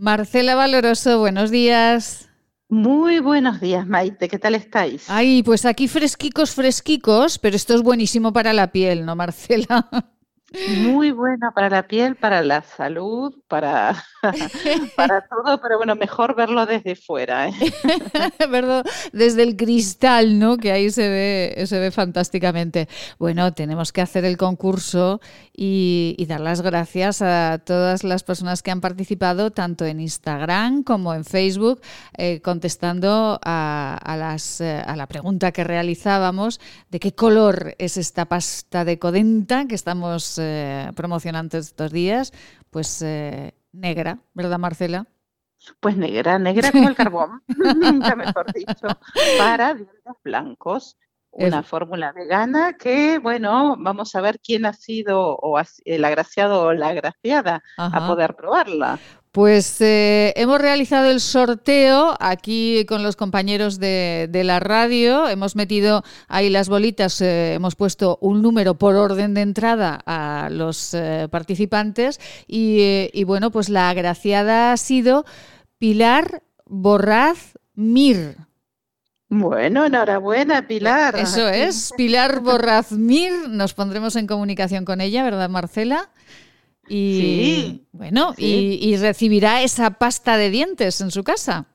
Speaker 1: Marcela Valoroso, buenos días.
Speaker 6: Muy buenos días, Maite. ¿Qué tal estáis?
Speaker 1: Ay, pues aquí fresquicos, fresquicos, pero esto es buenísimo para la piel, ¿no, Marcela?
Speaker 6: Muy buena para la piel, para la salud, para, para todo, pero bueno, mejor verlo desde fuera. ¿eh?
Speaker 1: ¿Verdad? Desde el cristal, ¿no? Que ahí se ve, se ve fantásticamente. Bueno, tenemos que hacer el concurso y, y dar las gracias a todas las personas que han participado, tanto en Instagram como en Facebook, eh, contestando a, a las, eh, a la pregunta que realizábamos de qué color es esta pasta de Codenta que estamos eh, promocionando estos días. Pues eh, negra, ¿verdad, Marcela?
Speaker 6: Pues negra, negra como el carbón, nunca mejor dicho, para dientes blancos. Una
Speaker 1: Es-
Speaker 6: fórmula vegana que, bueno, vamos a ver quién ha sido o ha- el agraciado o la agraciada
Speaker 1: Ajá.
Speaker 6: a poder probarla.
Speaker 1: Pues eh, hemos realizado el sorteo aquí con los compañeros de, de la radio. Hemos metido ahí las bolitas, eh, hemos puesto un número por orden de entrada a los eh, participantes y, y bueno, pues la agraciada ha sido Pilar Borraz Mir.
Speaker 6: Bueno, enhorabuena, Pilar.
Speaker 1: Eso es, Pilar Borraz Mir. Nos pondremos en comunicación con ella, ¿verdad, Marcela? Y
Speaker 6: Sí,
Speaker 1: bueno,
Speaker 6: sí.
Speaker 1: y, y recibirá esa pasta de dientes en su casa.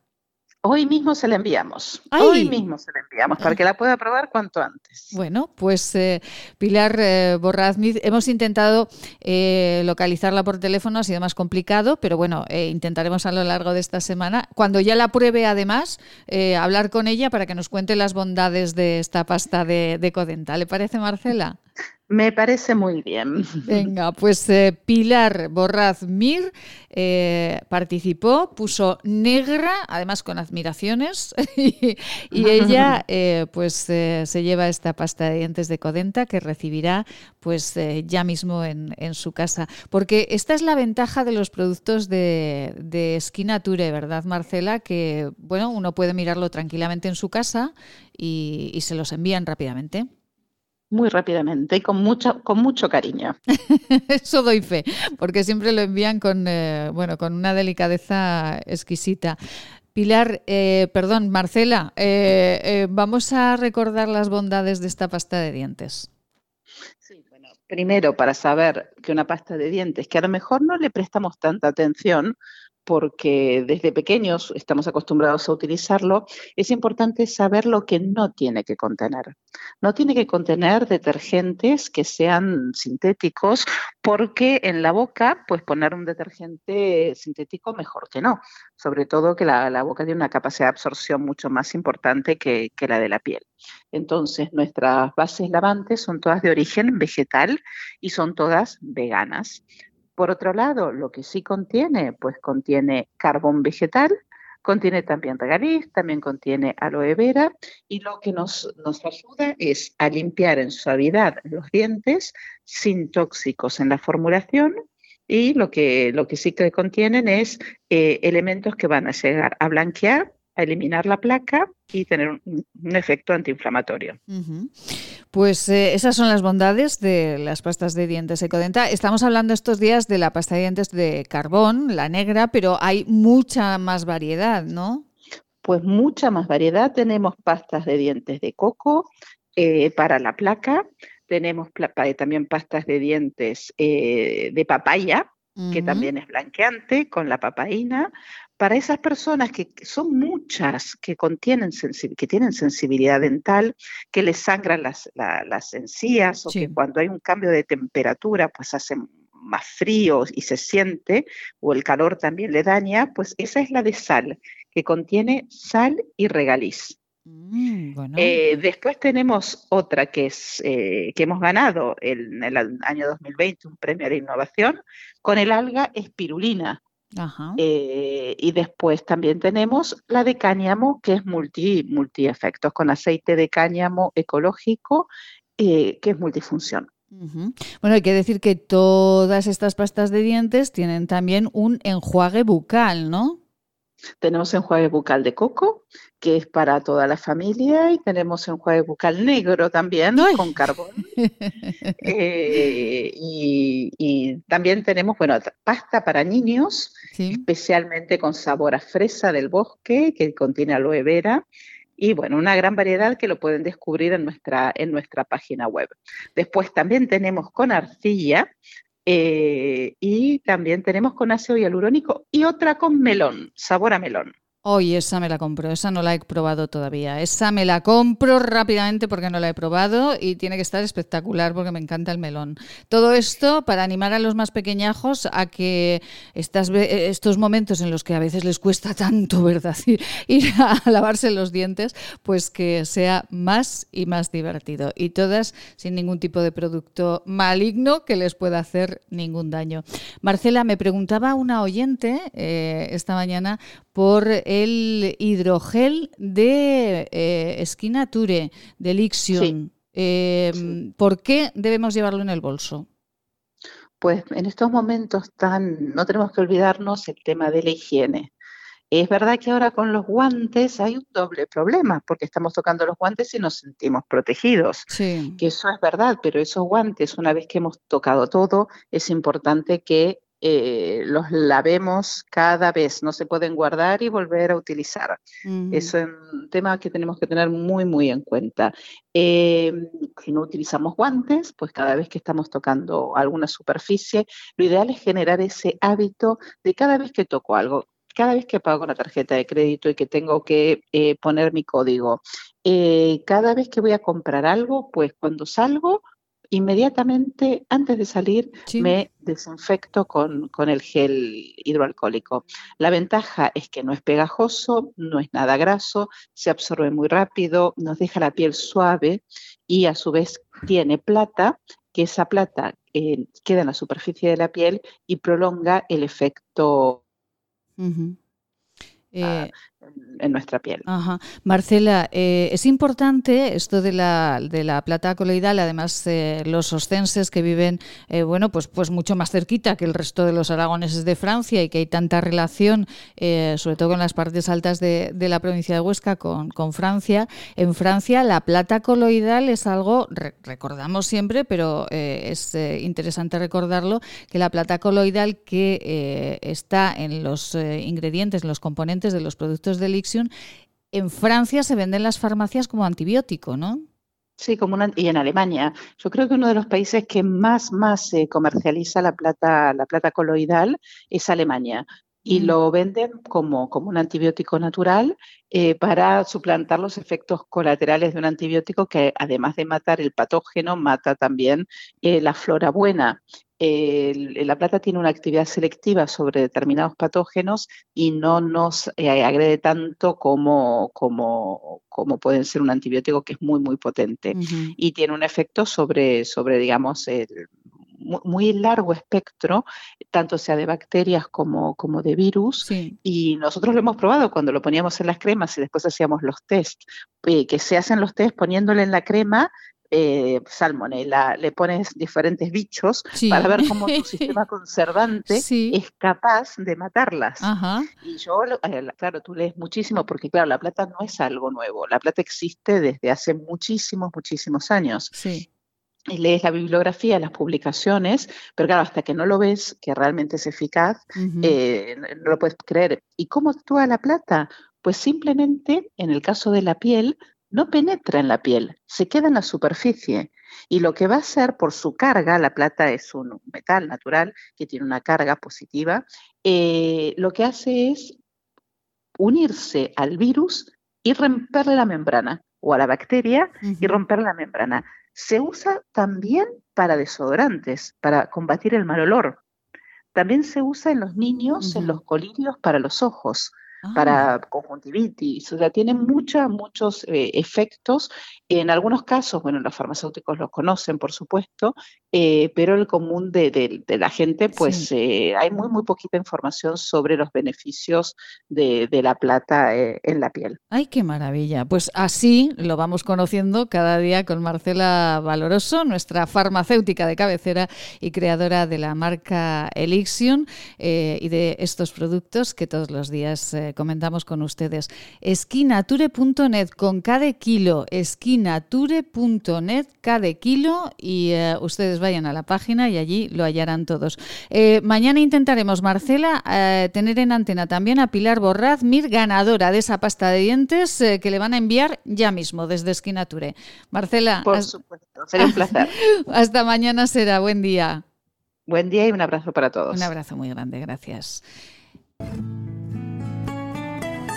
Speaker 6: Hoy mismo se la enviamos.
Speaker 1: ¡Ay!
Speaker 6: Hoy mismo se la enviamos para que la pueda probar cuanto antes.
Speaker 1: Bueno, pues eh, Pilar eh, Borrazmiz, hemos intentado eh, localizarla por teléfono, ha sido más complicado, pero bueno, eh, intentaremos a lo largo de esta semana, cuando ya la pruebe además, eh, hablar con ella para que nos cuente las bondades de esta pasta de, de Codenta. ¿Le parece, Marcela?
Speaker 6: Me parece muy bien.
Speaker 1: Venga, pues eh, Pilar Borraz Mir eh, participó, puso negra, además con admiraciones, y, y ella eh, pues eh, se lleva esta pasta de dientes de Codenta que recibirá pues eh, ya mismo en, en su casa. Porque esta es la ventaja de los productos de, de Skinature, ¿verdad, Marcela? Que bueno, uno puede mirarlo tranquilamente en su casa y, y se los envían rápidamente.
Speaker 6: Muy rápidamente y con mucho, con mucho cariño.
Speaker 1: Eso doy fe, porque siempre lo envían con, eh, bueno, con una delicadeza exquisita. Pilar, eh, perdón, Marcela, eh, eh, vamos a recordar las bondades de esta pasta de dientes.
Speaker 6: Primero, para saber que una pasta de dientes, que a lo mejor no le prestamos tanta atención, porque desde pequeños estamos acostumbrados a utilizarlo, es importante saber lo que no tiene que contener. No tiene que contener detergentes que sean sintéticos, porque en la boca, pues poner un detergente sintético mejor que no, sobre todo que la, la boca tiene una capacidad de absorción mucho más importante que, que la de la piel. Entonces, nuestras bases lavantes son todas de origen vegetal y son todas veganas. Por otro lado, lo que sí contiene, pues contiene carbón vegetal, contiene también regaliz, también contiene aloe vera y lo que nos, nos ayuda es a limpiar en suavidad los dientes sin tóxicos en la formulación y lo que, lo que sí que contienen es eh, elementos que van a llegar a blanquear, a eliminar la placa y tener un, efecto antiinflamatorio.
Speaker 1: Ujú. Pues eh, esas son las bondades de las pastas de dientes Ecodenta. Estamos hablando estos días de la pasta de dientes de carbón, la negra, pero hay mucha más variedad, ¿no?
Speaker 6: Pues mucha más variedad. Tenemos pastas de dientes de coco eh, para la placa, tenemos pla- también pastas de dientes eh, de papaya, que también es blanqueante con la papaína. Para esas personas que son muchas que contienen que tienen sensibilidad dental, que les sangran las, la- las encías o
Speaker 1: Sí.
Speaker 6: que cuando hay un cambio de temperatura pues hace más frío y se siente o el calor también le daña, pues esa es la de sal, que contiene sal y regaliz.
Speaker 1: Mm, bueno.
Speaker 6: Eh, después tenemos otra que es eh, que hemos ganado en el año 2020 un premio de innovación con el alga espirulina.
Speaker 1: Ajá.
Speaker 6: Eh, y después también tenemos la de cáñamo, que es multi, multi-efectos, con aceite de cáñamo ecológico, eh, que es multifunción.
Speaker 1: Bueno, hay que decir que todas estas pastas de dientes tienen también un enjuague bucal, ¿no?
Speaker 6: Tenemos enjuague bucal de coco, que es para toda la familia, y tenemos enjuague bucal negro también, con carbón. Eh, y, y también tenemos, bueno, pasta para niños, especialmente con sabor a fresa del bosque, que contiene aloe vera. Y bueno, una gran variedad que lo pueden descubrir en nuestra, en nuestra página web. Después también tenemos con arcilla eh, y también tenemos con ácido hialurónico y otra con melón, sabor a melón.
Speaker 1: Hoy esa me la compro, esa no la he probado todavía. Esa me la compro rápidamente porque no la he probado y tiene que estar espectacular porque me encanta el melón. Todo esto para animar a los más pequeñajos a que estas, ve- estos momentos en los que a veces les cuesta tanto, ¿verdad? Ir ir a lavarse los dientes, pues que sea más y más divertido. Y todas sin ningún tipo de producto maligno que les pueda hacer ningún daño. Marcela, me preguntaba una oyente eh, esta mañana por el hidrogel de eh, Skinature, de Lixion. Eh, ¿Por qué debemos llevarlo en el bolso?
Speaker 6: Pues en estos momentos tan, no tenemos que olvidarnos el tema de la higiene. Es verdad que ahora con los guantes hay un doble problema, porque estamos tocando los guantes y nos sentimos protegidos.
Speaker 1: Sí.
Speaker 6: Que eso es verdad, pero esos guantes, una vez que hemos tocado todo, es importante que eh, los lavemos cada vez, no se pueden guardar y volver a utilizar. Eso es un tema que tenemos que tener muy, muy en cuenta. Eh, si no utilizamos guantes, pues cada vez que estamos tocando alguna superficie, lo ideal es generar ese hábito de cada vez que toco algo, cada vez que pago con la tarjeta de crédito y que tengo que eh, poner mi código, cada vez que voy a comprar algo, pues cuando salgo, inmediatamente antes de salir me desinfecto con, con, el gel hidroalcohólico. La ventaja es que no es pegajoso, no es nada graso, se absorbe muy rápido, nos deja la piel suave y a su vez tiene plata, que esa plata eh, queda en la superficie de la piel y prolonga el efecto en nuestra piel.
Speaker 1: Marcela, eh, es importante esto de la, de la plata coloidal, además eh, los ostenses que viven, eh, bueno, pues, pues mucho más cerquita que el resto de los aragoneses de Francia y que hay tanta relación, sobre todo con las partes altas de, la provincia de Huesca con, con, Francia. En Francia la plata coloidal es algo, recordamos siempre, pero es interesante recordarlo, que la plata coloidal que está en los ingredientes, en los componentes de los productos de Lixion, en Francia se venden las farmacias como antibiótico, ¿no?
Speaker 6: Sí, como y en Alemania. Yo creo que uno de los países que más más se comercializa la plata, la plata coloidal es Alemania. Y mm. lo venden como, como un antibiótico natural eh, para suplantar los efectos colaterales de un antibiótico que además de matar el patógeno, mata también eh, la flora buena la plata tiene una actividad selectiva sobre determinados patógenos y no nos eh, agrede tanto como, como, como pueden ser un antibiótico que es muy, muy potente. Y tiene un efecto sobre, sobre digamos, el muy largo espectro, tanto sea de bacterias como, como de virus. Y nosotros lo hemos probado cuando lo poníamos en las cremas y después hacíamos los test, eh, que se hacen los test poniéndole en la crema eh, salmonella, le pones diferentes bichos para ver cómo tu sistema conservante es capaz de matarlas. Y yo, eh, claro, tú lees muchísimo porque, claro, la plata no es algo nuevo, la plata existe desde hace muchísimos, muchísimos años. Y lees la bibliografía, las publicaciones, pero claro, hasta que no lo ves que realmente es eficaz, eh, no lo puedes creer. ¿Y cómo actúa la plata? Pues simplemente, en el caso de la piel, no penetra en la piel, se queda en la superficie. Y lo que va a hacer por su carga, la plata es un metal natural que tiene una carga positiva, eh, lo que hace es unirse al virus y romperle la membrana, o a la bacteria y romper la membrana. Se usa también para desodorantes, para combatir el mal olor. También se usa en los niños, en los colirios para los ojos. Ah. para conjuntivitis, o sea, tiene muchos, muchos eh, efectos. En algunos casos, bueno, los farmacéuticos los conocen, por supuesto, eh, pero el común de, la gente, pues eh, hay muy, muy poquita información sobre los beneficios de, la plata en la piel.
Speaker 1: ¡Ay, qué maravilla! Pues así lo vamos conociendo cada día con Marcela Valoroso, nuestra farmacéutica de cabecera y creadora de la marca Elixion y de estos productos que todos los días comentamos con ustedes. Esquinature.net con cada kilo, esquinature.net cada kilo y eh, ustedes vayan a la página y allí lo hallarán todos. Eh, mañana intentaremos, Marcela, eh, tener en antena también a Pilar Borraz, Mir, ganadora de esa pasta de dientes que le van a enviar ya mismo desde Esquinature. Marcela.
Speaker 6: Por supuesto, sería un placer.
Speaker 1: hasta mañana será. Buen día.
Speaker 6: Buen día y un abrazo para todos.
Speaker 1: Un abrazo muy grande, gracias.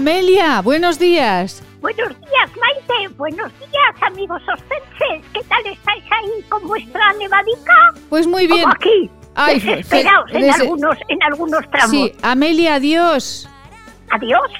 Speaker 1: Amelia, buenos días.
Speaker 7: Buenos días, Maite. Buenos días, amigos ostenses. ¿Qué tal estáis ahí con vuestra nevadica?
Speaker 1: Pues muy bien.
Speaker 7: Como aquí. Ay, Desesperaos en, algunos, en algunos tramos. Sí,
Speaker 1: Amelia, adiós.
Speaker 7: Adiós.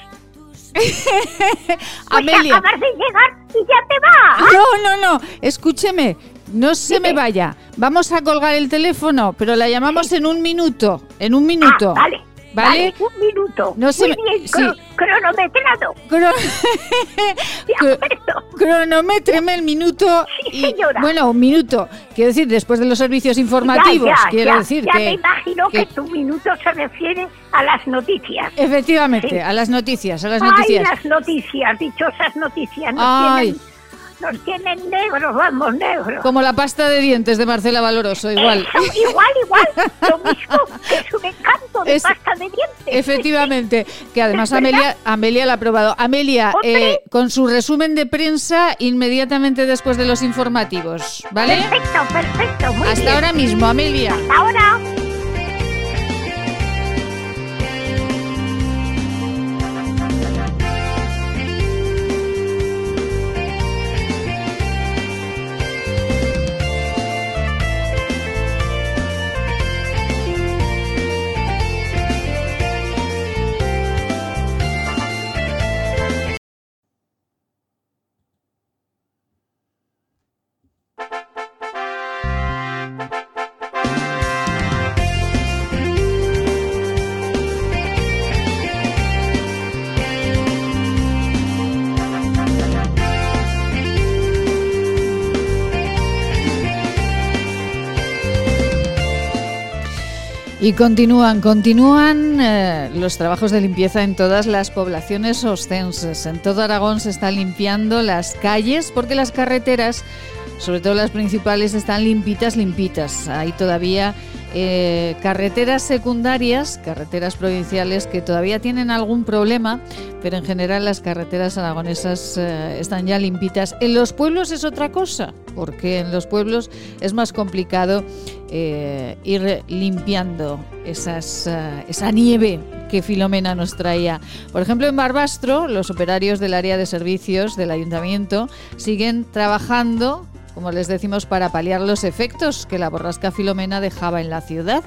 Speaker 1: Amelia.
Speaker 7: acabas de llegar y ya te vas.
Speaker 1: No, no, no. Escúcheme. No se me vaya. Vamos a colgar el teléfono, pero la llamamos en un minuto. En un minuto.
Speaker 7: Ah, vale.
Speaker 1: ¿Vale?
Speaker 7: un minuto.
Speaker 1: No se
Speaker 7: Muy bien,
Speaker 1: sí.
Speaker 7: cro- cronometrado.
Speaker 1: Cro- el minuto. y,
Speaker 7: señora.
Speaker 1: Bueno, un minuto. Quiero decir, después de los servicios informativos.
Speaker 7: Ya, ya,
Speaker 1: quiero
Speaker 7: ya,
Speaker 1: decir
Speaker 7: ya
Speaker 1: que.
Speaker 7: me imagino que,
Speaker 1: que-
Speaker 7: tu minuto se refiere a las noticias.
Speaker 1: Efectivamente,
Speaker 7: Sí.
Speaker 1: a las noticias, a las
Speaker 7: Ay,
Speaker 1: noticias.
Speaker 7: las noticias, dichosas noticias. Nos,
Speaker 1: Ay.
Speaker 7: tienen, nos tienen negros, vamos, negros.
Speaker 1: Como la pasta de dientes de Marcela Valoroso, igual.
Speaker 7: Eso, igual, igual, lo mismo, que es un encanto de
Speaker 1: Es-
Speaker 7: pasta de dientes.
Speaker 1: Efectivamente, que además. Amelia, Amelia la ha probado. Amelia, eh, con su resumen de prensa inmediatamente después de los informativos, ¿vale?
Speaker 7: Perfecto, perfecto, muy
Speaker 1: Hasta
Speaker 7: bien.
Speaker 1: ahora mismo, Amelia.
Speaker 7: Hasta ahora.
Speaker 1: Y continúan, continúan eh, los trabajos de limpieza en todas las poblaciones ostenses. En todo Aragón se están limpiando las calles porque las carreteras, sobre todo las principales, están limpitas, limpitas. Hay todavía eh, carreteras secundarias, carreteras provinciales que todavía tienen algún problema, pero en general las carreteras aragonesas eh, están ya limpitas. En los pueblos es otra cosa, porque en los pueblos es más complicado eh, ir limpiando esas, esa nieve que Filomena nos traía. Por ejemplo, en Barbastro, los operarios del área de servicios del ayuntamiento siguen trabajando, como les decimos, para paliar los efectos que la borrasca Filomena dejaba en la ciudad.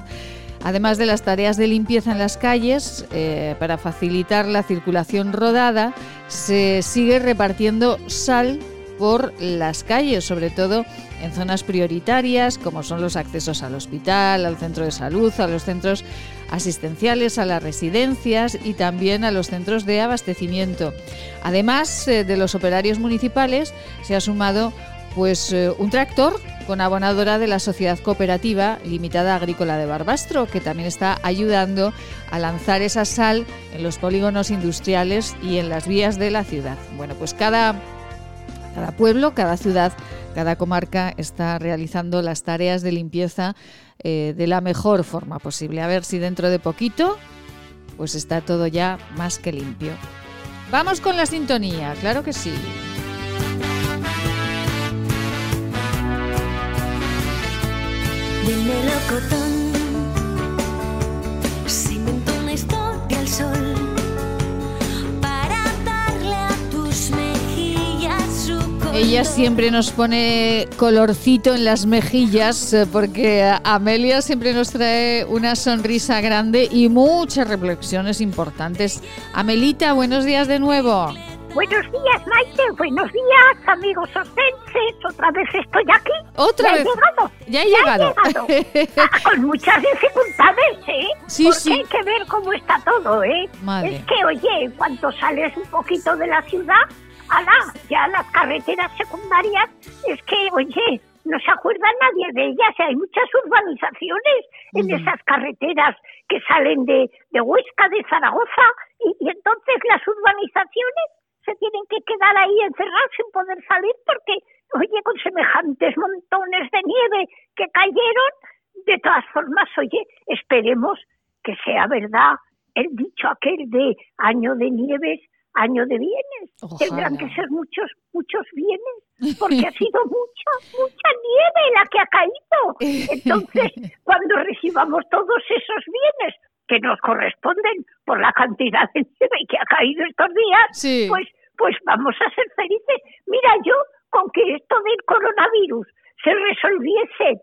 Speaker 1: Además de las tareas de limpieza en las calles, eh, para facilitar la circulación rodada, se sigue repartiendo sal por las calles, sobre todo en zonas prioritarias, como son los accesos al hospital, al centro de salud, a los centros asistenciales, a las residencias y también a los centros de abastecimiento. Además eh, de los operarios municipales, se ha sumado pues eh, un tractor con abonadora de la Sociedad Cooperativa Limitada Agrícola de Barbastro, que también está ayudando a lanzar esa sal en los polígonos industriales y en las vías de la ciudad. Bueno, pues cada, cada pueblo, cada ciudad, cada comarca está realizando las tareas de limpieza eh, de la mejor forma posible. A ver si dentro de poquito pues está todo ya más que limpio. Vamos con la sintonía, claro que sí.
Speaker 2: Del melocotón se inventó una historia al sol para darle a tus mejillas su color.
Speaker 1: Ella siempre nos pone colorcito en las mejillas eh, porque Amelia siempre nos trae una sonrisa grande y muchas reflexiones importantes. Amelita, buenos días de nuevo.
Speaker 7: Buenos días, Maite. Buenos días, amigos ostenses. Otra vez estoy aquí.
Speaker 1: Otra
Speaker 7: Ya
Speaker 1: vez.
Speaker 7: He llegado.
Speaker 1: Ya he llegado.
Speaker 7: Ah, con muchas dificultades, ¿eh?
Speaker 1: Sí,
Speaker 7: Porque
Speaker 1: sí.
Speaker 7: hay que ver cómo está todo, ¿eh?
Speaker 1: Madre.
Speaker 7: Es que, oye, cuando sales un poquito de la ciudad, ala, ya las carreteras secundarias, es que, oye, no se acuerda nadie de ellas. Hay muchas urbanizaciones en esas carreteras que salen de, de Huesca, de Zaragoza, y, y entonces las urbanizaciones quedar ahí encerradas sin poder salir porque, oye, con semejantes montones de nieve que cayeron, de todas formas, oye, esperemos que sea verdad el dicho aquel de año de nieves, año de bienes. Tendrán que ser muchos, muchos bienes, porque ha sido mucha, mucha nieve la que ha caído. Entonces, cuando recibamos todos esos bienes que nos corresponden por la cantidad de nieve que ha caído estos días,
Speaker 1: Sí.
Speaker 7: pues, pues vamos a ser felices. Mira, yo con que esto del coronavirus se resolviese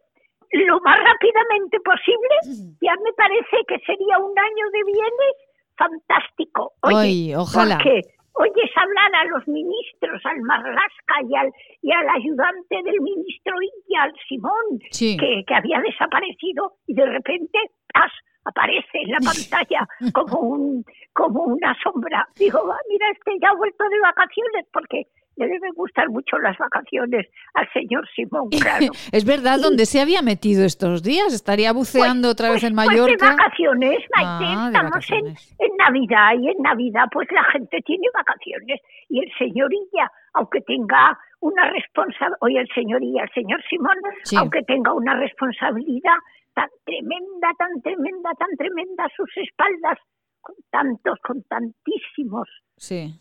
Speaker 7: lo más rápidamente posible, ya me parece que sería un año de bienes fantástico. Oye,
Speaker 1: Ay, ojalá.
Speaker 7: Porque, oyes hablar a los ministros, al Marlasca y al, y al ayudante del ministro y al Simón,
Speaker 1: Sí.
Speaker 7: que, que había desaparecido y de repente ¡plas! Aparece en la pantalla como un como una sombra. Digo, "Ah, mira, este ya ha vuelto de vacaciones porque le deben gustar mucho las vacaciones al señor Simón, claro.
Speaker 1: Es verdad, ¿dónde se había metido estos días? ¿Estaría buceando otra vez en
Speaker 7: Pues de
Speaker 1: Mallorca?
Speaker 7: vacaciones, Maite,
Speaker 1: Ah,
Speaker 7: estamos en, en Navidad y en Navidad pues la gente tiene vacaciones y el señorilla, aunque tenga una responsabilidad, oye el señorilla, el señor Simón,
Speaker 1: Sí.
Speaker 7: aunque tenga una responsabilidad tan tremenda, tan tremenda, tan tremenda a sus espaldas, con tantos, con tantísimos
Speaker 1: Sí.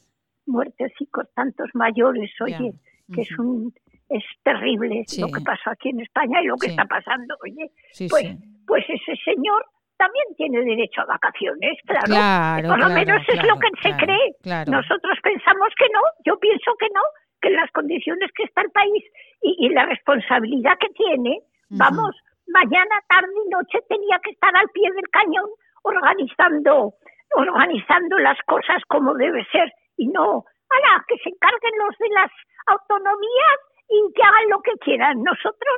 Speaker 7: muertecicos, tantos mayores, oye, que es un es terrible
Speaker 1: Sí.
Speaker 7: lo que pasó aquí en España y lo que
Speaker 1: Sí.
Speaker 7: está pasando, oye, pues, pues ese señor también tiene derecho a vacaciones, claro.
Speaker 1: Claro,
Speaker 7: Por lo
Speaker 1: claro,
Speaker 7: menos es
Speaker 1: claro,
Speaker 7: lo que se cree. Nosotros pensamos que no, yo pienso que no, que en las condiciones que está el país y, y la responsabilidad que tiene, vamos, mañana, tarde y noche tenía que estar al pie del cañón organizando, organizando las cosas como debe ser y no, ¡hala! que se encarguen los de las autonomías y que hagan lo que quieran. Nosotros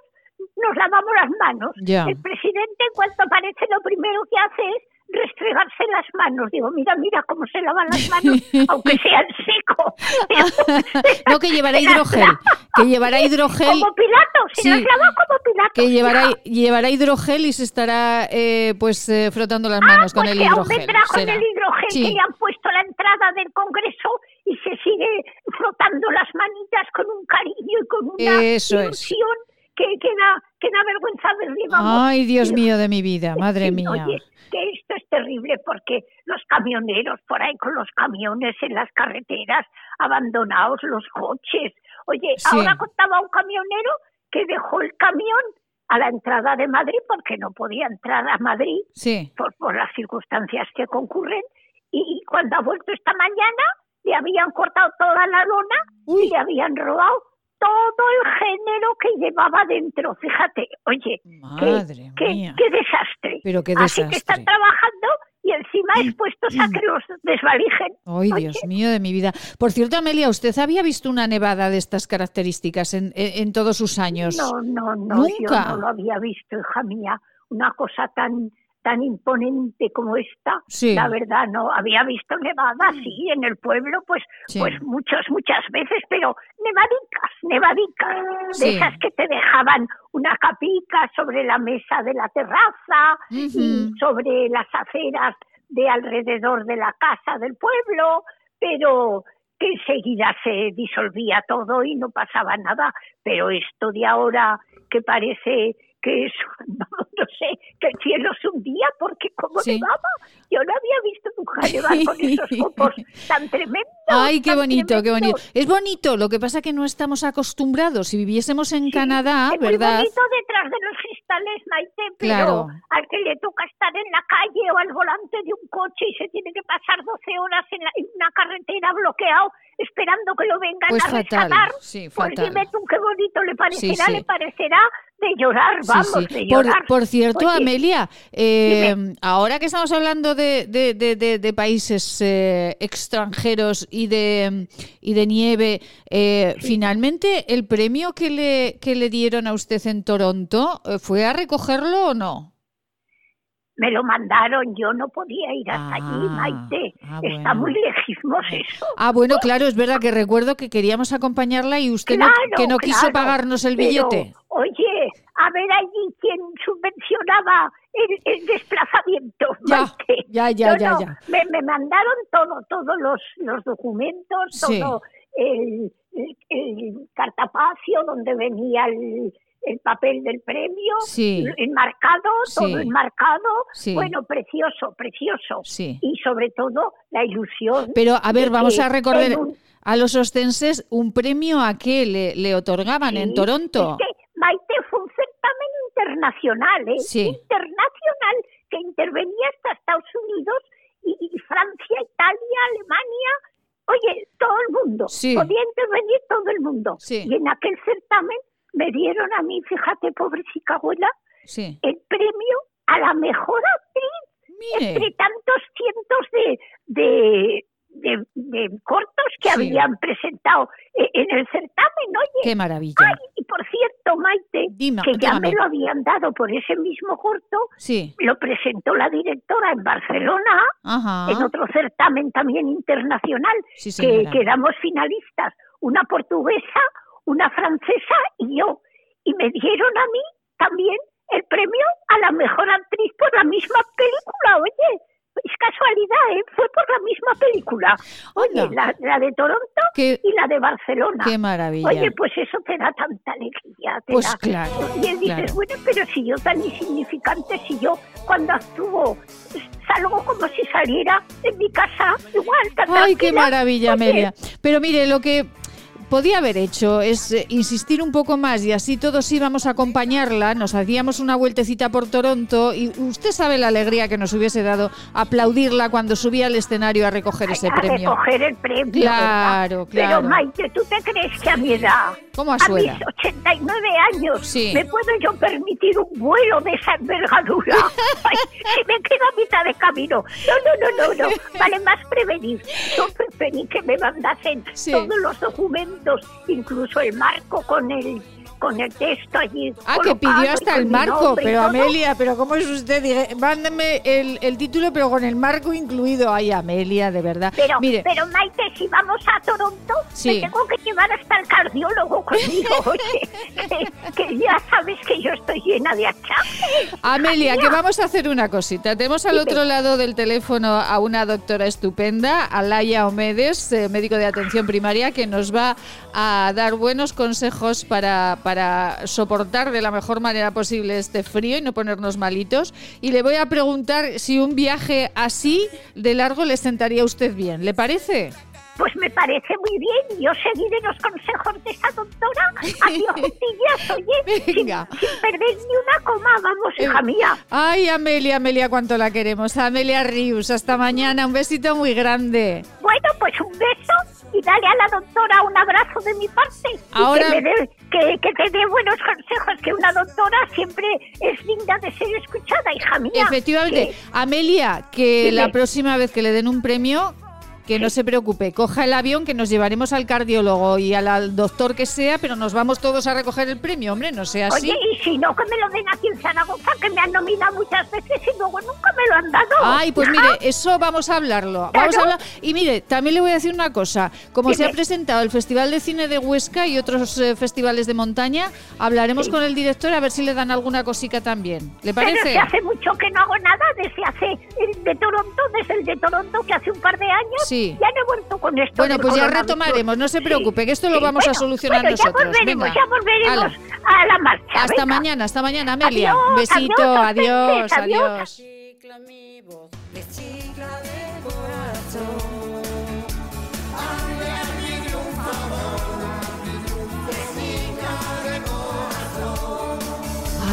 Speaker 7: nos lavamos las manos. El presidente, en cuanto aparece, lo primero que hace es restregarse las manos. Digo, mira, mira cómo se lavan las manos, aunque sean seco.
Speaker 1: No, que llevará hidrogel. Que llevará hidrogel.
Speaker 7: Como Pilato, se
Speaker 1: Sí.
Speaker 7: las lava como Pilato.
Speaker 1: Que llevará, llevará hidrogel y se estará eh, pues eh, frotando las manos con
Speaker 7: Pues
Speaker 1: el hidrogel.
Speaker 7: con el hidrogel
Speaker 1: Sí.
Speaker 7: que le han puesto a la entrada del Congreso y se sigue frotando las manitas con un cariño y con una
Speaker 1: Eso es.
Speaker 7: ilusión que, que, da, que da vergüenza vamos.
Speaker 1: Ay, Dios mío de mi vida, madre
Speaker 7: Sí,
Speaker 1: mía.
Speaker 7: Oye, que esto es terrible porque los camioneros por ahí con los camiones en las carreteras abandonados, los coches. Oye,
Speaker 1: Sí.
Speaker 7: ahora contaba un camionero que dejó el camión a la entrada de Madrid porque no podía entrar a Madrid
Speaker 1: Sí.
Speaker 7: por, por las circunstancias que concurren y, y cuando ha vuelto esta mañana le habían cortado toda la lona y le habían robado todo el género que llevaba dentro. Fíjate, oye, qué,
Speaker 1: Madre
Speaker 7: qué-
Speaker 1: mía.
Speaker 7: qué desastre.
Speaker 1: Pero qué
Speaker 7: Así que
Speaker 1: desastre.
Speaker 7: están trabajando y encima expuestos a que los desvalijen.
Speaker 1: Ay, Dios mío de mi vida. Por cierto, Amelia, ¿usted había visto una nevada de estas características en, en- en todos sus años?
Speaker 7: No, no, no,
Speaker 1: Nunca.
Speaker 7: yo no lo había visto, hija mía. Una cosa tan tan imponente como esta,
Speaker 1: Sí.
Speaker 7: La verdad no había visto nevadas, sí, en el pueblo, pues,
Speaker 1: Sí.
Speaker 7: pues muchas, muchas veces, pero nevadicas, nevadicas, de esas que te dejaban una capica sobre la mesa de la terraza y sobre las aceras de alrededor de la casa del pueblo, pero que enseguida se disolvía todo y no pasaba nada. Pero esto de ahora que parece que es, no, no sé, que el cielo se hundía porque como
Speaker 1: Sí.
Speaker 7: nevaba, yo no había visto nunca nevar con esos copos tan tremendos.
Speaker 1: Ay, qué bonito, qué bonito. Es bonito, lo que pasa que no estamos acostumbrados. Si viviésemos en Canadá,
Speaker 7: Es
Speaker 1: ¿verdad?
Speaker 7: bonito detrás de los cristales, Maite, pero
Speaker 1: Claro.
Speaker 7: al que le toca estar en la calle o al volante de un coche y se tiene que pasar 12 horas en, la- en una carretera bloqueado esperando que lo vengan
Speaker 1: Pues
Speaker 7: a
Speaker 1: fatal,
Speaker 7: rescatar,
Speaker 1: sí,
Speaker 7: pues
Speaker 1: fatal.
Speaker 7: dime tú qué bonito le parecerá, le parecerá de llorar, vamos,
Speaker 1: sí.
Speaker 7: de
Speaker 1: Por,
Speaker 7: llorar.
Speaker 1: por cierto,
Speaker 7: Oye,
Speaker 1: Amelia, eh, ahora que estamos hablando de, de- de- de- de países eh, extranjeros y de, y de nieve, eh, finalmente el premio que le, que le dieron a usted en Toronto, eh, ¿fue a recogerlo o no?
Speaker 7: Me lo mandaron, yo no podía ir hasta allí,
Speaker 1: Ah,
Speaker 7: Maite.
Speaker 1: ah,
Speaker 7: Está muy lejísimos eso.
Speaker 1: Ah, bueno, claro, es verdad que recuerdo que queríamos acompañarla y usted no, que no quiso pagarnos el
Speaker 7: pero,
Speaker 1: billete.
Speaker 7: Oye, a ver allí quién subvencionaba el, el desplazamiento.
Speaker 1: Ya,
Speaker 7: Maite.
Speaker 1: ya, ya, ya,
Speaker 7: no. Me, me mandaron todo, todos los, los documentos,
Speaker 1: Sí.
Speaker 7: todo el, el, el cartapacio donde venía el, el papel del premio,
Speaker 1: Sí.
Speaker 7: enmarcado, todo enmarcado. Bueno, precioso, precioso.
Speaker 1: Sí.
Speaker 7: Y sobre todo la ilusión.
Speaker 1: Pero, a ver, vamos a recordar
Speaker 7: un-
Speaker 1: a los ostenses un premio a qué le, le otorgaban en Toronto.
Speaker 7: Es que Maite fue un certamen internacional, ¿eh?
Speaker 1: Sí.
Speaker 7: Internacional, que intervenía hasta Estados Unidos y, y Francia, Italia, Alemania. Oye, todo el mundo.
Speaker 1: Sí.
Speaker 7: Podía intervenir todo el mundo.
Speaker 1: Sí.
Speaker 7: Y en aquel certamen me dieron a mí, fíjate, pobrecita abuela,
Speaker 1: Sí.
Speaker 7: el premio a la mejor actriz
Speaker 1: Mire.
Speaker 7: entre tantos cientos de, de, de, de cortos habían presentado eh, en el certamen, oye.
Speaker 1: Qué maravilla.
Speaker 7: Ay, y por cierto, Maite, que ya
Speaker 1: dígame.
Speaker 7: me lo habían dado por ese mismo corto,
Speaker 1: Sí.
Speaker 7: lo presentó la directora en Barcelona,
Speaker 1: Ajá.
Speaker 7: en otro certamen también internacional,
Speaker 1: Sí,
Speaker 7: que quedamos finalistas, una portuguesa, una francesa y yo. Y me dieron a mí también el premio a la mejor actriz por la misma película, oye. Es casualidad, ¿eh? Fue por la misma película. Oye, la, la de Toronto
Speaker 1: Qué-
Speaker 7: y la de Barcelona.
Speaker 1: qué maravilla.
Speaker 7: Oye, pues eso te da tanta alegría. te
Speaker 1: Pues
Speaker 7: da-
Speaker 1: claro,
Speaker 7: Y él dices,
Speaker 1: claro.
Speaker 7: bueno, pero si yo tan insignificante, si yo cuando actúo salgo como si saliera en mi casa, igual, tan
Speaker 1: Ay, qué maravilla,
Speaker 7: Oye,
Speaker 1: Amelia. Pero mire, lo que podía haber hecho es eh, insistir un poco más y así todos íbamos a acompañarla, nos hacíamos una vueltecita por Toronto y usted sabe la alegría que nos hubiese dado aplaudirla cuando subía al escenario a recoger ese
Speaker 7: a
Speaker 1: premio.
Speaker 7: recoger el premio.
Speaker 1: Claro,
Speaker 7: ¿verdad?
Speaker 1: claro.
Speaker 7: Pero Maite, ¿tú te crees que a mi edad,
Speaker 1: ¿Cómo a
Speaker 7: a mis
Speaker 1: edad?
Speaker 7: 89 años,
Speaker 1: Sí.
Speaker 7: me puedo yo permitir un vuelo de esa envergadura? Ay, si me quedo a mitad de camino. No, no, no, no, no. Vale más prevenir. Yo preferí que me mandasen todos los documentos, incluso el marco con el con el texto allí.
Speaker 1: Ah, que pidió hasta el marco, pero. Amelia, pero ¿cómo es usted? Dije, mándeme el, el título, pero con el marco incluido. Ay, Amelia, de verdad.
Speaker 7: Pero,
Speaker 1: Mire,
Speaker 7: pero Maite, si vamos a Toronto,
Speaker 1: Sí.
Speaker 7: me tengo que llevar hasta el cardiólogo conmigo, oye, que, que ya sabes que yo estoy llena de achaques.
Speaker 1: Amelia, que vamos a hacer una cosita. Tenemos al
Speaker 7: Dime.
Speaker 1: otro lado del teléfono a una doctora estupenda, Alaya Omedes, eh, médico de atención primaria, que nos va a dar buenos consejos para, para soportar de la mejor manera posible este frío y no ponernos malitos. Y le voy a preguntar si un viaje así de largo le sentaría a usted bien. ¿Le parece?
Speaker 7: Pues me parece muy bien, yo seguiré los consejos de esa doctora a pie juntillas, oye, sin, sin perder ni una coma, vamos, hija mía.
Speaker 1: Ay, Amelia, Amelia, cuánto la queremos. Amelia Rius, hasta mañana. Un besito muy grande.
Speaker 7: Bueno, pues un beso y dale a la doctora un abrazo de mi parte. Y
Speaker 1: Ahora-
Speaker 7: que, me dé- que, que te dé buenos consejos, que una doctora siempre es digna de ser escuchada, hija mía.
Speaker 1: Efectivamente.
Speaker 7: Que-
Speaker 1: Amelia, que
Speaker 7: Dime.
Speaker 1: la próxima vez que le den un premio, que no se preocupe, coja el avión que nos llevaremos al cardiólogo y al, doctor que sea, pero nos vamos todos a recoger el premio, hombre, no sea así.
Speaker 7: Oye, y si no, que me lo den aquí en Zaragoza, que me han nominado muchas veces y luego nunca me lo han dado.
Speaker 1: Ay, pues mire, eso vamos a hablarlo. Vamos a hablar. Y mire, también le voy a decir una cosa. Como se ha presentado el Festival de Cine de Huesca y otros eh, festivales de montaña, hablaremos con el director a ver si le dan alguna cosica también. ¿Le
Speaker 7: Pero
Speaker 1: parece?
Speaker 7: si hace mucho que no hago nada, desde hace el de Toronto, desde el de Toronto, que hace un par de años,
Speaker 1: Sí.
Speaker 7: Ya no he vuelto con esto.
Speaker 1: Bueno, pues ya retomaremos, no se preocupe, que esto lo
Speaker 7: Sí,
Speaker 1: vamos a
Speaker 7: bueno,
Speaker 1: solucionar
Speaker 7: bueno,
Speaker 1: nosotros.
Speaker 7: Ya volveremos,
Speaker 1: Venga.
Speaker 7: ya volveremos
Speaker 1: Hala.
Speaker 7: a la marcha.
Speaker 1: Hasta
Speaker 7: venga.
Speaker 1: mañana, hasta mañana, Amelia.
Speaker 7: Adiós,
Speaker 1: Un besito,
Speaker 7: adiós,
Speaker 1: adiós,
Speaker 7: adiós.
Speaker 1: adiós.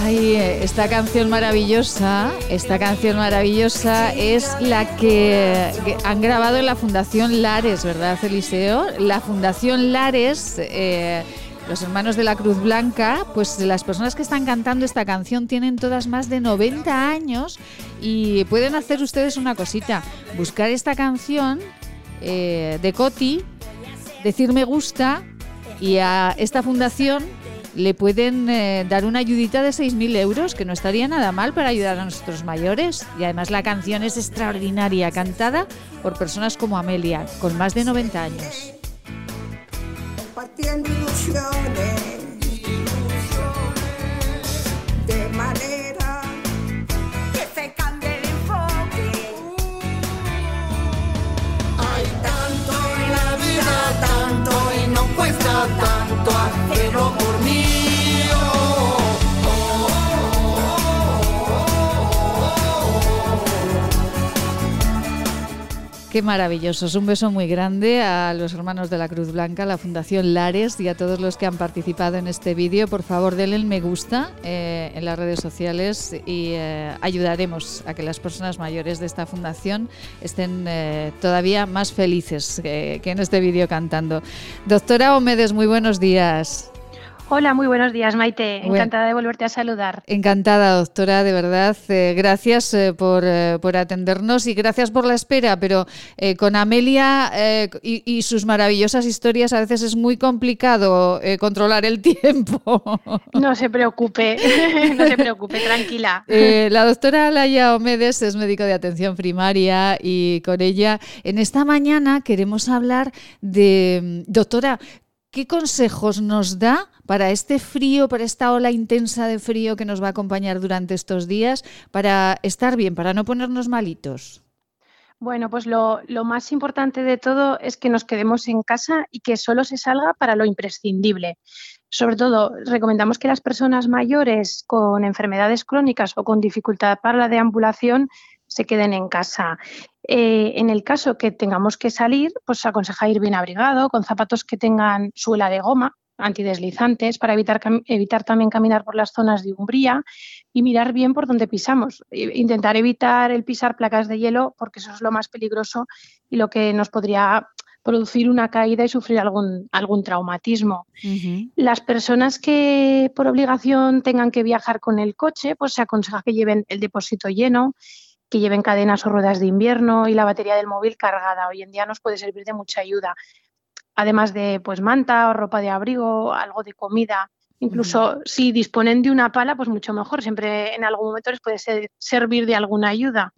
Speaker 1: Ay, esta canción maravillosa, esta canción maravillosa es la que, que han grabado en la Fundación Lares, ¿verdad, Eliseo? La Fundación Lares, eh, los hermanos de la Cruz Blanca, pues las personas que están cantando esta canción tienen todas más de 90 años y pueden hacer ustedes una cosita, buscar esta canción eh, de Coti, decir me gusta y a esta fundación le pueden eh, dar una ayudita de 6.000 euros, que no estaría nada mal para ayudar a nuestros mayores. Y además la canción es extraordinaria, cantada por personas como Amelia, con más de 90 años.
Speaker 8: compartiendo ilusiones de manera que se cambie el enfoque. Hay tanto en la vida, tanto y no cuesta tanto hacerlo por mí.
Speaker 1: Qué maravillosos. Un beso muy grande a los hermanos de la Cruz Blanca, a la Fundación Lares y a todos los que han participado en este vídeo. Por favor, denle el me gusta eh, en las redes sociales y eh, ayudaremos a que las personas mayores de esta fundación estén eh, todavía más felices que, en este vídeo cantando. Doctora Omedes, muy buenos días.
Speaker 9: Hola, muy buenos días, Maite.
Speaker 1: Bueno.
Speaker 9: Encantada de volverte a saludar.
Speaker 1: Encantada, doctora, de verdad. eh, gracias eh, por, eh, por atendernos y gracias por la espera, pero con Amelia y, y sus maravillosas historias a veces es muy complicado controlar el tiempo.
Speaker 9: No se preocupe, no se preocupe, tranquila.
Speaker 1: La doctora Laia Omedes es médico de atención primaria y con ella en esta mañana queremos hablar de, doctora, ¿qué consejos nos da para este frío, para esta ola intensa de frío que nos va a acompañar durante estos días, para estar bien, para no ponernos malitos?
Speaker 9: Bueno, pues lo, más importante de todo es que nos quedemos en casa y que solo se salga para lo imprescindible. Sobre todo, recomendamos que las personas mayores con enfermedades crónicas o con dificultad para la deambulación se queden en casa. Eh, en el caso que tengamos que salir, pues aconseja ir bien abrigado, con zapatos que tengan suela de goma, antideslizantes, para evitar, evitar también caminar por las zonas de umbría y mirar bien por dónde pisamos. I- Intentar evitar el pisar placas de hielo, porque eso es lo más peligroso y lo que nos podría producir una caída y sufrir algún, algún traumatismo. Las personas que por obligación tengan que viajar con el coche, pues se aconseja que lleven el depósito lleno, que lleven cadenas o ruedas de invierno y la batería del móvil cargada. Hoy en día nos puede servir de mucha ayuda. Además de pues manta o ropa de abrigo, algo de comida. Incluso si disponen de una pala, pues mucho mejor. Siempre en algún momento les puede ser- servir de alguna ayuda.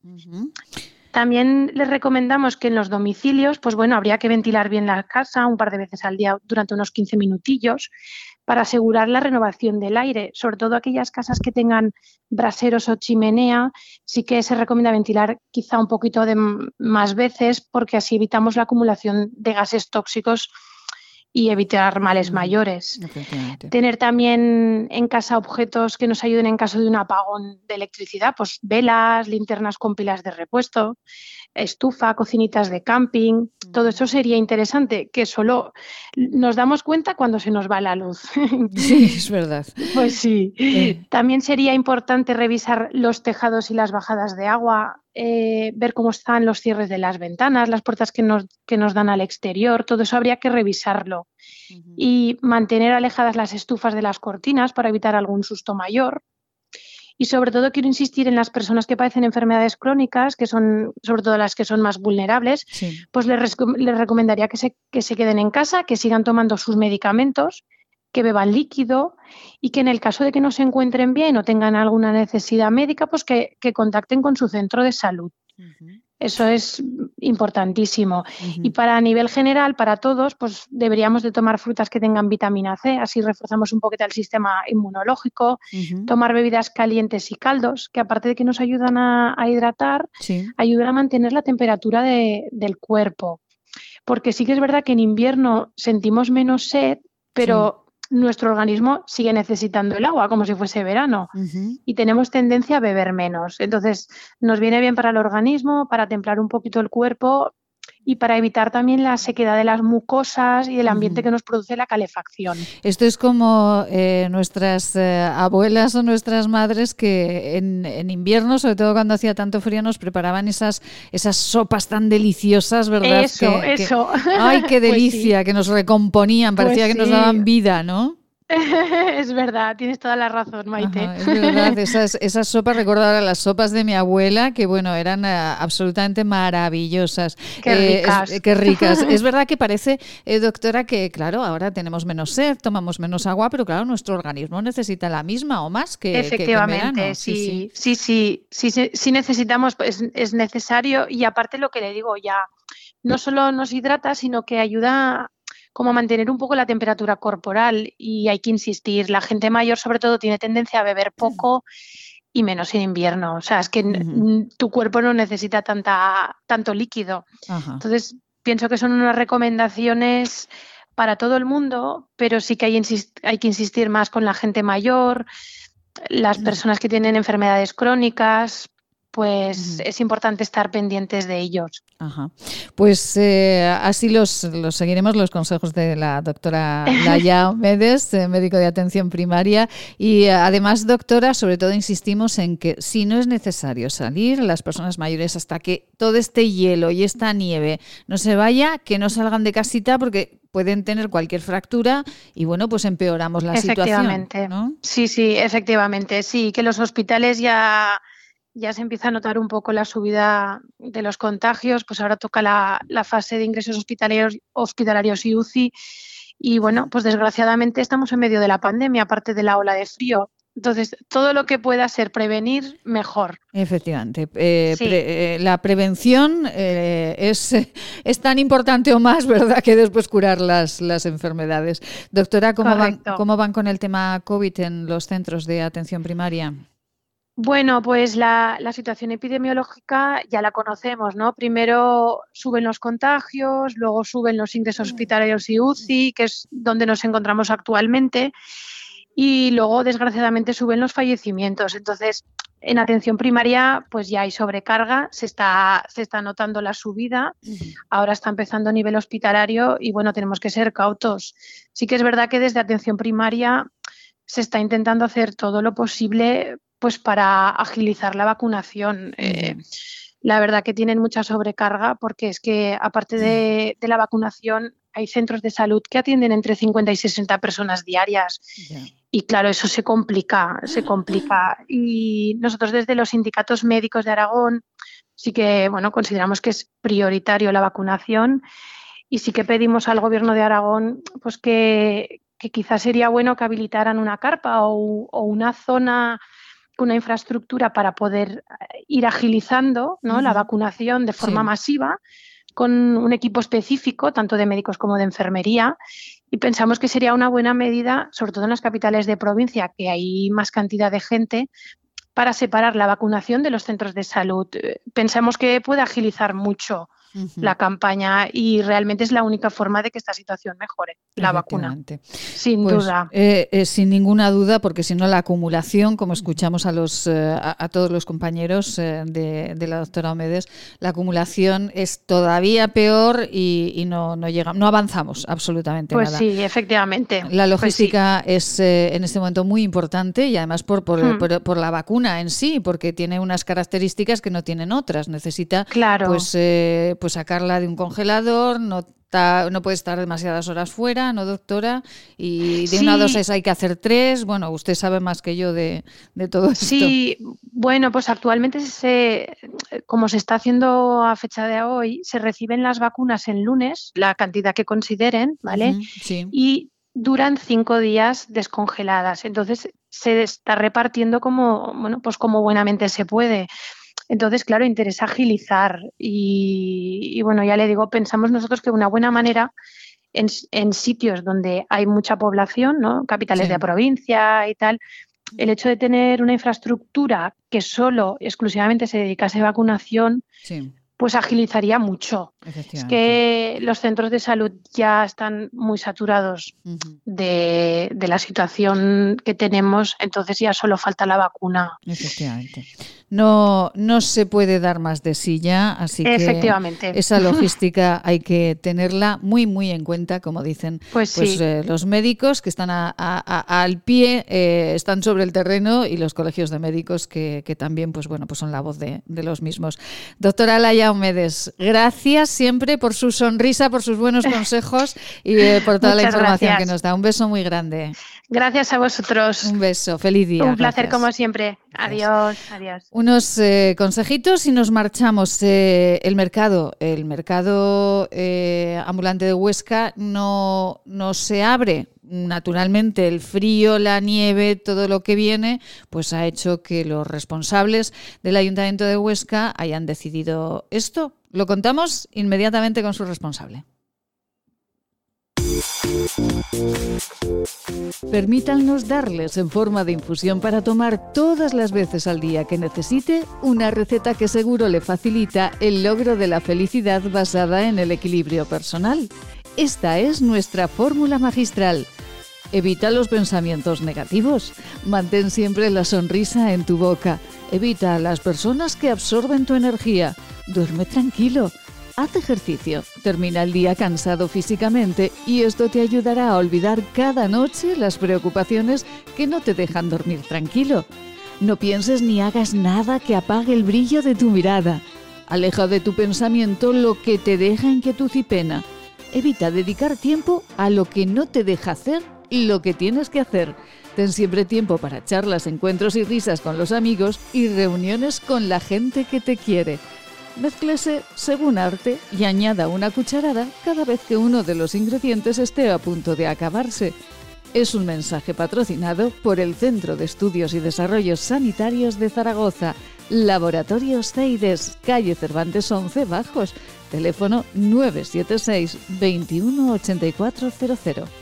Speaker 9: También les recomendamos que en los domicilios, pues bueno, habría que ventilar bien la casa un par de veces al día durante unos 15 minutillos para asegurar la renovación del aire, sobre todo aquellas casas que tengan braseros o chimenea, sí que se recomienda ventilar quizá un poquito de más veces porque así evitamos la acumulación de gases tóxicos y evitar males mayores. Tener también en casa objetos que nos ayuden en caso de un apagón de electricidad, pues velas, linternas con pilas de repuesto, estufa, cocinitas de camping. Todo eso sería interesante, que solo nos damos cuenta cuando se nos va la luz.
Speaker 1: Sí, es verdad.
Speaker 9: Pues sí.
Speaker 1: Eh.
Speaker 9: También sería importante revisar los tejados y las bajadas de agua, eh, ver cómo están los cierres de las ventanas, las puertas que nos, que nos dan al exterior, todo eso habría que revisarlo. Y mantener alejadas las estufas de las cortinas para evitar algún susto mayor. Y sobre todo quiero insistir en las personas que padecen enfermedades crónicas, que son sobre todo las que son más vulnerables, pues les, les recomendaría que se, que se queden en casa, que sigan tomando sus medicamentos, que beban líquido y que en el caso de que no se encuentren bien o tengan alguna necesidad médica, pues que, que contacten con su centro de salud. Eso es importantísimo. Y para a nivel general, para todos, pues deberíamos de tomar frutas que tengan vitamina C, así reforzamos un poquito el sistema inmunológico, tomar bebidas calientes y caldos, que aparte de que nos ayudan a, a hidratar, ayudan a mantener la temperatura de- del cuerpo. Porque sí que es verdad que en invierno sentimos menos sed, pero nuestro organismo sigue necesitando el agua como si fuese verano y tenemos tendencia a beber menos. Entonces, nos viene bien para el organismo, para templar un poquito el cuerpo y para evitar también la sequedad de las mucosas y del ambiente que nos produce la calefacción.
Speaker 1: Esto es como eh, nuestras eh, abuelas o nuestras madres que en, en invierno, sobre todo cuando hacía tanto frío, nos preparaban esas, esas sopas tan deliciosas, ¿verdad?
Speaker 9: Eso,
Speaker 1: Que- que-
Speaker 9: eso.
Speaker 1: ¡Ay, qué
Speaker 9: Pues sí.
Speaker 1: delicia! Que nos recomponían,
Speaker 9: Pues
Speaker 1: parecía que nos
Speaker 9: sí.
Speaker 1: daban vida, ¿no?
Speaker 9: es verdad, tienes toda la razón, Maite.
Speaker 1: Es verdad, esas, esas sopas, recuerdo ahora las sopas de mi abuela, que bueno, eran eh, absolutamente maravillosas.
Speaker 9: Qué
Speaker 1: Eh, es-
Speaker 9: ricas.
Speaker 1: eh, qué ricas. es verdad que parece, eh, doctora, que claro, ahora tenemos menos sed, tomamos menos agua, pero claro, nuestro organismo necesita la misma o más que, que- que en
Speaker 9: Efectivamente,
Speaker 1: verano.
Speaker 9: sí, sí, sí, sí, sí, sí necesitamos, pues, es necesario y aparte lo que le digo ya, no solo nos hidrata, sino que ayuda como mantener un poco la temperatura corporal y hay que insistir, la gente mayor sobre todo tiene tendencia a beber poco y menos en invierno, o sea, es que tu cuerpo no necesita tanta, tanto líquido.
Speaker 1: Ajá.
Speaker 9: Entonces, pienso que son unas recomendaciones para todo el mundo, pero sí que hay, hay que insistir más con la gente mayor, las personas que tienen enfermedades crónicas, pues es importante estar pendientes de ellos.
Speaker 1: Ajá. Pues eh, así los, los seguiremos los consejos de la doctora Laia Medes, eh, médico de atención primaria. Y además, doctora, sobre todo insistimos en que si no es necesario salir, las personas mayores, hasta que todo este hielo y esta nieve no se vaya, que no salgan de casita porque pueden tener cualquier fractura y bueno, pues empeoramos la situación.
Speaker 9: Efectivamente.
Speaker 1: ¿no?
Speaker 9: Sí, sí, efectivamente. Sí, que los hospitales ya, ya se empieza a notar un poco la subida de los contagios, pues ahora toca la, la fase de ingresos hospitalarios, hospitalarios y UCI. Y bueno, pues desgraciadamente estamos en medio de la pandemia, aparte de la ola de frío. Entonces, todo lo que pueda ser prevenir, mejor.
Speaker 1: Efectivamente. Eh,
Speaker 9: Sí.
Speaker 1: pre- eh, la prevención eh, es, es tan importante o más, ¿verdad?, que después curar las, las enfermedades. Doctora, ¿cómo van. ¿cómo van con el tema COVID en los centros de atención primaria?
Speaker 9: Bueno, pues la, la situación epidemiológica ya la conocemos, ¿no? Primero suben los contagios, luego suben los ingresos hospitalarios y UCI, que es donde nos encontramos actualmente, y luego, desgraciadamente, suben los fallecimientos. Entonces, en atención primaria, pues ya hay sobrecarga, se está, se está notando la subida, ahora está empezando a nivel hospitalario y bueno, tenemos que ser cautos. Sí que es verdad que desde atención primaria se está intentando hacer todo lo posible pues para agilizar la vacunación. Eh, la verdad que tienen mucha sobrecarga porque es que aparte de, de la vacunación hay centros de salud que atienden entre 50 y 60 personas diarias. Y claro, eso se complica, se complica. Y nosotros desde los sindicatos médicos de Aragón sí que, bueno, consideramos que es prioritario la vacunación y sí que pedimos al gobierno de Aragón pues que, que quizás sería bueno que habilitaran una carpa o, o una zona una infraestructura para poder eh, ir agilizando ¿no? la vacunación de forma
Speaker 1: Sí.
Speaker 9: masiva con un equipo específico, tanto de médicos como de enfermería, y pensamos que sería una buena medida, sobre todo en las capitales de provincia, que hay más cantidad de gente, para separar la vacunación de los centros de salud. Eh, Pensamos que puede agilizar mucho la campaña y realmente es la única forma de que esta situación mejore, la vacuna. Sin
Speaker 1: Pues,
Speaker 9: duda.
Speaker 1: eh, eh, sin ninguna duda, porque si no la acumulación, como escuchamos a los eh, a, a todos los compañeros de, de la doctora Omedes, la acumulación es todavía peor y, y no, no llega, no avanzamos absolutamente
Speaker 9: Pues
Speaker 1: nada.
Speaker 9: sí, efectivamente.
Speaker 1: La
Speaker 9: Pues sí.
Speaker 1: logística es eh, en este momento muy importante y además por, por,
Speaker 9: Hmm.
Speaker 1: por- por la vacuna en sí, porque tiene unas características que no tienen otras. Necesita
Speaker 9: Claro.
Speaker 1: pues, eh, pues sacarla de un congelador, no, ta- no puede estar demasiadas horas fuera, ¿no, doctora? Y de una
Speaker 9: Sí.
Speaker 1: dosis hay que hacer tres. Bueno, usted sabe más que yo de, de todo esto.
Speaker 9: Sí, bueno, pues actualmente se, como se está haciendo a fecha de hoy, se reciben las vacunas en lunes, la cantidad que consideren, ¿vale?
Speaker 1: Sí.
Speaker 9: Y duran cinco días descongeladas. Entonces se está repartiendo como, bueno, pues como buenamente se puede. Entonces, claro, interesa agilizar y, y bueno, ya le digo, pensamos nosotros que una buena manera en, sitios donde hay mucha población, ¿no? Capitales
Speaker 1: Sí.
Speaker 9: de provincia y tal, el hecho de tener una infraestructura que solo exclusivamente se dedicase a vacunación,
Speaker 1: Sí,
Speaker 9: pues agilizaría mucho. Es que los centros de salud ya están muy saturados de, de la situación que tenemos, entonces ya solo falta la vacuna.
Speaker 1: Efectivamente. No, no se puede dar más de silla, así que esa logística hay que tenerla muy, muy en cuenta, como dicen
Speaker 9: Pues sí.
Speaker 1: eh, los médicos que están a- a- a- al pie, eh, están sobre el terreno y los colegios de médicos que, que también, pues bueno, pues son la voz de, de los mismos. Doctora Laia Omedes, gracias siempre por su sonrisa, por sus buenos consejos y eh, por toda la información
Speaker 9: gracias.
Speaker 1: que nos da. Un beso muy grande.
Speaker 9: Gracias a vosotros.
Speaker 1: Un beso. Feliz día.
Speaker 9: Un placer
Speaker 1: Gracias.
Speaker 9: como siempre. Adiós, adiós.
Speaker 1: Unos eh, consejitos y nos marchamos. Eh, el mercado, el mercado ambulante de Huesca no, no se abre. Naturalmente, el frío, la nieve, todo lo que viene, pues ha hecho que los responsables del Ayuntamiento de Huesca hayan decidido esto. Lo contamos inmediatamente con su responsable. Permítanos darles en forma de infusión para tomar todas las veces al día que necesite una receta que seguro le facilita el logro de la felicidad basada en el equilibrio personal. Esta es nuestra fórmula magistral. Evita los pensamientos negativos. Mantén siempre la sonrisa en tu boca. Evita a las personas que absorben tu energía. Duerme tranquilo. Haz ejercicio. Termina el día cansado físicamente y esto te ayudará a olvidar cada noche las preocupaciones que no te dejan dormir tranquilo. No pienses ni hagas nada que apague el brillo de tu mirada. Aleja de tu pensamiento lo que te deja inquietud y pena. Evita dedicar tiempo a lo que no te deja hacer lo que tienes que hacer. Ten siempre tiempo para charlas, encuentros y risas con los amigos y reuniones con la gente que te quiere. Mézclese según arte y añada una cucharada cada vez que uno de los ingredientes esté a punto de acabarse. Es un mensaje patrocinado por el Centro de Estudios y Desarrollos Sanitarios de Zaragoza, Laboratorios CEIDES, calle Cervantes 11 Bajos, teléfono 976 21 8400.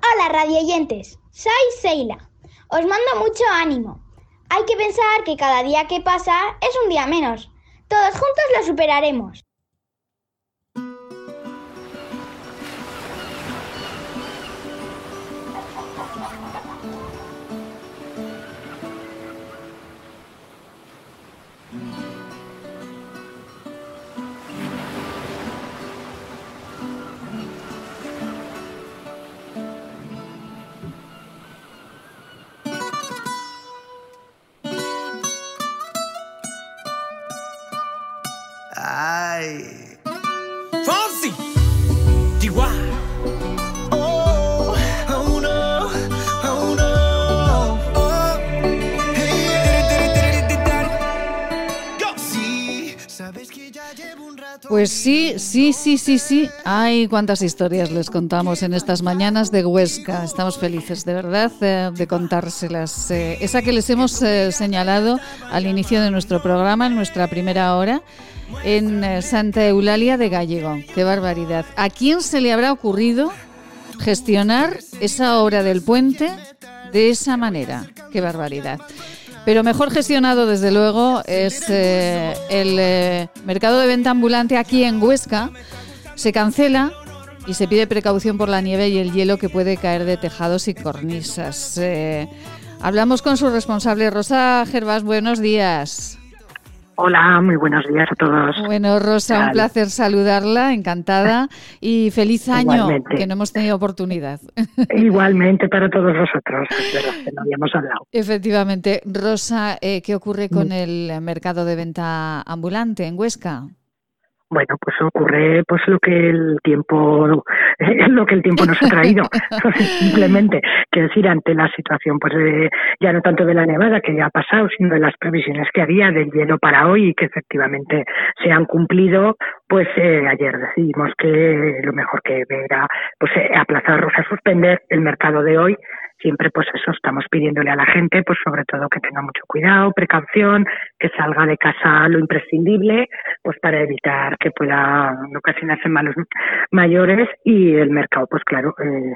Speaker 4: Hola radioyentes, soy Seila. Os mando mucho ánimo. Hay que pensar que cada día que pasa es un día menos. Todos juntos lo superaremos.
Speaker 1: Pues sí, sí, sí, sí, sí. Ay, cuántas historias les contamos en estas mañanas de Huesca. Estamos felices, de verdad, eh, de contárselas. Eh, esa que les hemos eh, señalado al inicio de nuestro programa, en nuestra primera hora, en Santa Eulalia de Gallego. Qué barbaridad. ¿A quién se le habrá ocurrido gestionar esa obra del puente de esa manera? Qué barbaridad. Pero mejor gestionado, desde luego, es eh, el eh, mercado de venta ambulante aquí en Huesca. Se cancela y se pide precaución por la nieve y el hielo que puede caer de tejados y cornisas. Eh, hablamos con su responsable, Rosa Gervás. Buenos días.
Speaker 10: Hola, muy buenos días a todos.
Speaker 1: Bueno, Rosa, un placer saludarla, encantada y feliz año,
Speaker 10: Igualmente.
Speaker 1: que no hemos tenido oportunidad.
Speaker 10: Igualmente para todos vosotros, que no habíamos hablado.
Speaker 1: Efectivamente. Rosa, eh, ¿qué ocurre con el mercado de venta ambulante en Huesca?
Speaker 10: Bueno, pues ocurre pues lo que el tiempo lo que el tiempo nos ha traído, simplemente, que decir ante la situación pues de, ya no tanto de la nevada que ya ha pasado, sino de las previsiones que había del hielo para hoy y que efectivamente se han cumplido, pues eh, ayer decidimos que lo mejor que era pues eh, aplazar, o sea, suspender el mercado de hoy. Siempre pues eso estamos pidiéndole a la gente pues sobre todo que tenga mucho cuidado precaución que salga de casa lo imprescindible pues para evitar que pueda ocasionarse malos mayores y el mercado pues claro eh,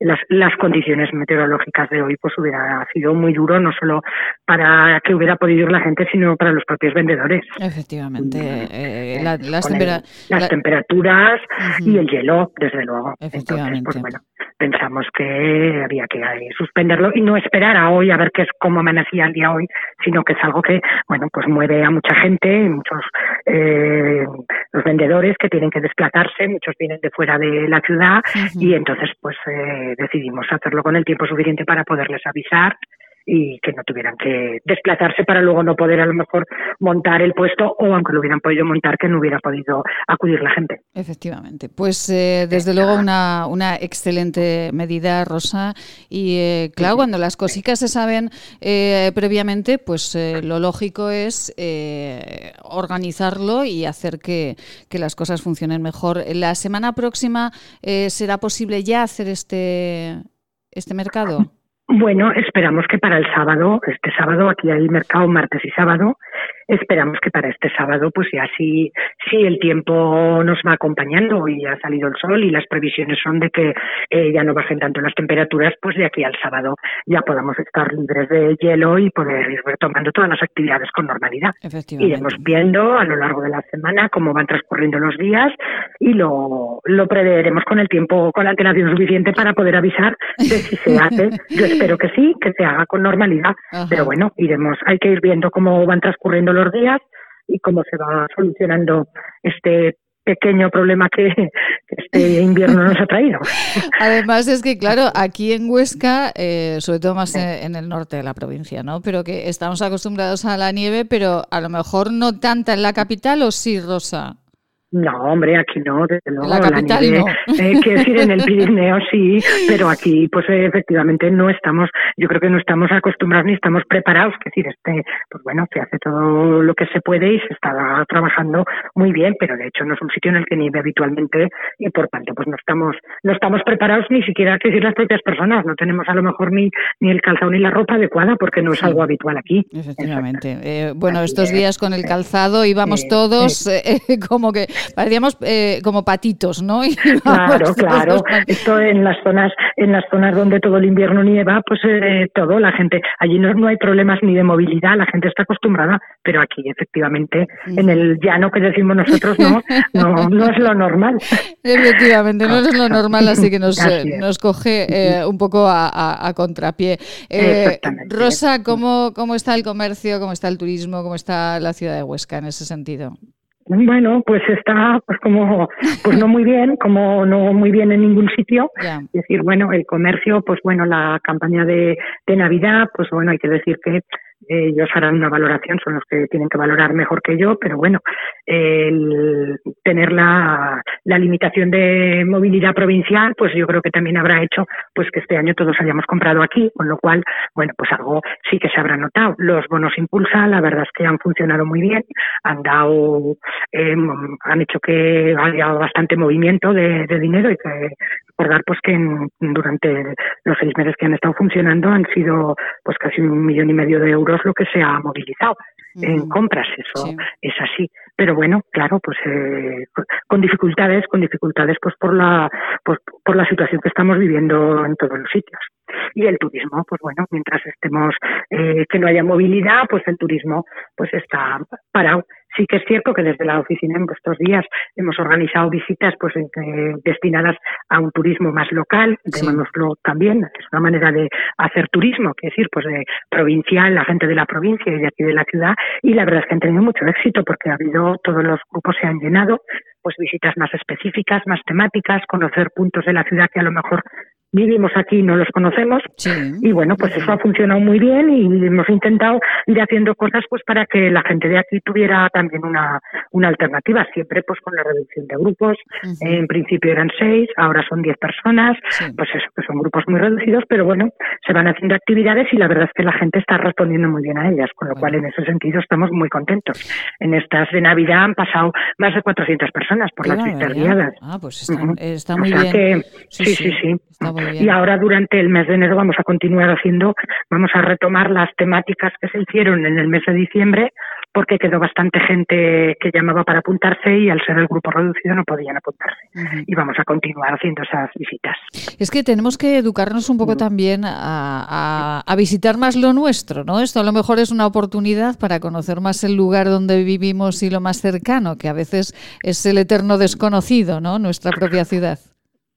Speaker 10: las, las condiciones meteorológicas de hoy pues hubiera sido muy duro no solo para que hubiera podido ir la gente sino para los propios vendedores
Speaker 1: Efectivamente. eh, la- las,
Speaker 10: con el-
Speaker 1: tempera-
Speaker 10: las
Speaker 1: la-
Speaker 10: temperaturas y el hielo, desde luego. Entonces,
Speaker 1: Efectivamente.
Speaker 10: pues bueno, pensamos que había que eh, suspenderlo y no esperar a hoy a ver qué es cómo amanecía el día hoy, sino que es algo que, bueno, pues mueve a mucha gente, muchos eh, los vendedores que tienen que desplazarse, muchos vienen de fuera de la ciudad y entonces pues eh, decidimos hacerlo con el tiempo suficiente para poderles avisar y que no tuvieran que desplazarse para luego no poder a lo mejor montar el puesto o aunque lo hubieran podido montar que no hubiera podido acudir la gente.
Speaker 1: Efectivamente. Pues eh, desde luego una, una excelente medida, Rosa. Y eh, claro, cuando las cositas se saben eh, previamente, pues eh, lo lógico es eh, organizarlo y hacer que, que las cosas funcionen mejor. La semana próxima eh, será posible ya hacer este, este mercado.
Speaker 10: Bueno, esperamos que para el sábado, este sábado, aquí hay mercado martes y sábado, esperamos que para este sábado, pues ya si, si el tiempo nos va acompañando y ha salido el sol y las previsiones son de que eh, ya no bajen tanto las temperaturas, pues de aquí al sábado ya podamos estar libres de hielo y poder ir retomando todas las actividades con normalidad. Iremos viendo a lo largo de la semana cómo van transcurriendo los días y lo, lo preveremos con el tiempo, con la antelación suficiente para poder avisar de si se hace. Yo espero que sí, que se haga con normalidad,
Speaker 1: Ajá.
Speaker 10: pero bueno, iremos, hay que ir viendo cómo van transcurriendo los días y cómo se va solucionando este pequeño problema que, que este invierno nos ha traído.
Speaker 1: Además es que, claro, aquí en Huesca, eh, sobre todo más en, en el norte de la provincia, ¿no? Pero que estamos acostumbrados a la nieve, pero a lo mejor no tanta en la capital, ¿o sí, Rosa?
Speaker 10: No, hombre, aquí no, desde luego.
Speaker 1: la capital
Speaker 10: nieve,
Speaker 1: no.
Speaker 10: eh, quiero decir, en el Pirineo sí, pero aquí, pues eh, efectivamente no estamos, yo creo que no estamos acostumbrados ni estamos preparados. Es decir, este, pues bueno, se hace todo lo que se puede y se está trabajando muy bien, pero de hecho no es un sitio en el que nieve habitualmente y por tanto, pues no estamos, no estamos preparados ni siquiera, que decir, las propias personas. No tenemos a lo mejor ni, ni el calzado ni la ropa adecuada porque no es algo habitual aquí.
Speaker 1: Efectivamente. Eh, bueno, estos días con el calzado íbamos todos eh, como que parecíamos eh, como patitos, ¿no?
Speaker 10: Claro, claro. Esto en las zonas, en las zonas donde todo el invierno nieva, pues eh, todo, la gente, allí no, no hay problemas ni de movilidad, la gente está acostumbrada, pero aquí efectivamente, en el llano que decimos nosotros, no, no, no es lo normal.
Speaker 1: Efectivamente, no es lo normal, así que nos,
Speaker 10: Así
Speaker 1: nos coge eh, un poco a, a- a contrapié. Eh. Rosa, ¿cómo, ¿cómo está el comercio, cómo está el turismo, cómo está la ciudad de Huesca en ese sentido?
Speaker 10: Bueno, pues está pues como pues no muy bien, como no muy bien en ningún sitio. Es decir, bueno, el comercio, pues bueno, la campaña de, de Navidad, pues bueno, hay que decir que ellos harán una valoración, son los que tienen que valorar mejor que yo, pero bueno, el tener la, la limitación de movilidad provincial, pues yo creo que también habrá hecho pues que este año todos hayamos comprado aquí, con lo cual, bueno, pues algo sí que se habrá notado. Los bonos Impulsa, la verdad es que han funcionado muy bien, han dado, eh, han hecho que haya bastante movimiento de, de dinero y que recordar pues que en- durante los seis meses que han estado funcionando han sido pues casi un millón y medio de euros lo que se ha movilizado en compras, eso es así. Pero bueno, claro, pues eh, con- con dificultades, con dificultades pues por la pues, por la situación que estamos viviendo en todos los sitios. Y el turismo, pues bueno, mientras estemos eh, que no haya movilidad, pues el turismo pues está parado. Sí que es cierto que desde la oficina en estos días hemos organizado visitas pues eh, destinadas a un turismo más local, llamémoslo también, es una manera de hacer turismo, que decir, pues de provincial, la gente de la provincia y de aquí de la ciudad, y la verdad es que han tenido mucho éxito porque ha habido, todos los grupos se han llenado, pues visitas más específicas, más temáticas, conocer puntos de la ciudad que a lo mejor vivimos aquí no los conocemos. Y bueno, pues eso ha funcionado muy bien y hemos intentado ir haciendo cosas pues para que la gente de aquí tuviera también una, una alternativa, siempre pues con la reducción de grupos. En principio eran seis, ahora son diez personas, pues eso, que son grupos muy reducidos, pero bueno, se van haciendo actividades y la verdad es que la gente está respondiendo muy bien a ellas, con lo cual en ese sentido estamos muy contentos. En estas de Navidad han pasado más de 400 personas por
Speaker 1: Qué
Speaker 10: las guiadas.
Speaker 1: Ah, pues está,
Speaker 10: Ujú.
Speaker 1: está
Speaker 10: O
Speaker 1: muy
Speaker 10: sea
Speaker 1: bien.
Speaker 10: que-
Speaker 1: Sí,
Speaker 10: sí,
Speaker 1: sí, está.
Speaker 10: Y ahora durante el mes de enero vamos a continuar haciendo, vamos a retomar las temáticas que se hicieron en el mes de diciembre, porque quedó bastante gente que llamaba para apuntarse y al ser el grupo reducido no podían apuntarse. Y vamos a continuar haciendo esas visitas.
Speaker 1: Es que tenemos que educarnos un
Speaker 10: Mm.
Speaker 1: poco también a, a- a visitar más lo nuestro, ¿no? Esto a lo mejor es una oportunidad para conocer más el lugar donde vivimos y lo más cercano, que a veces es el eterno desconocido, ¿no? Nuestra propia ciudad.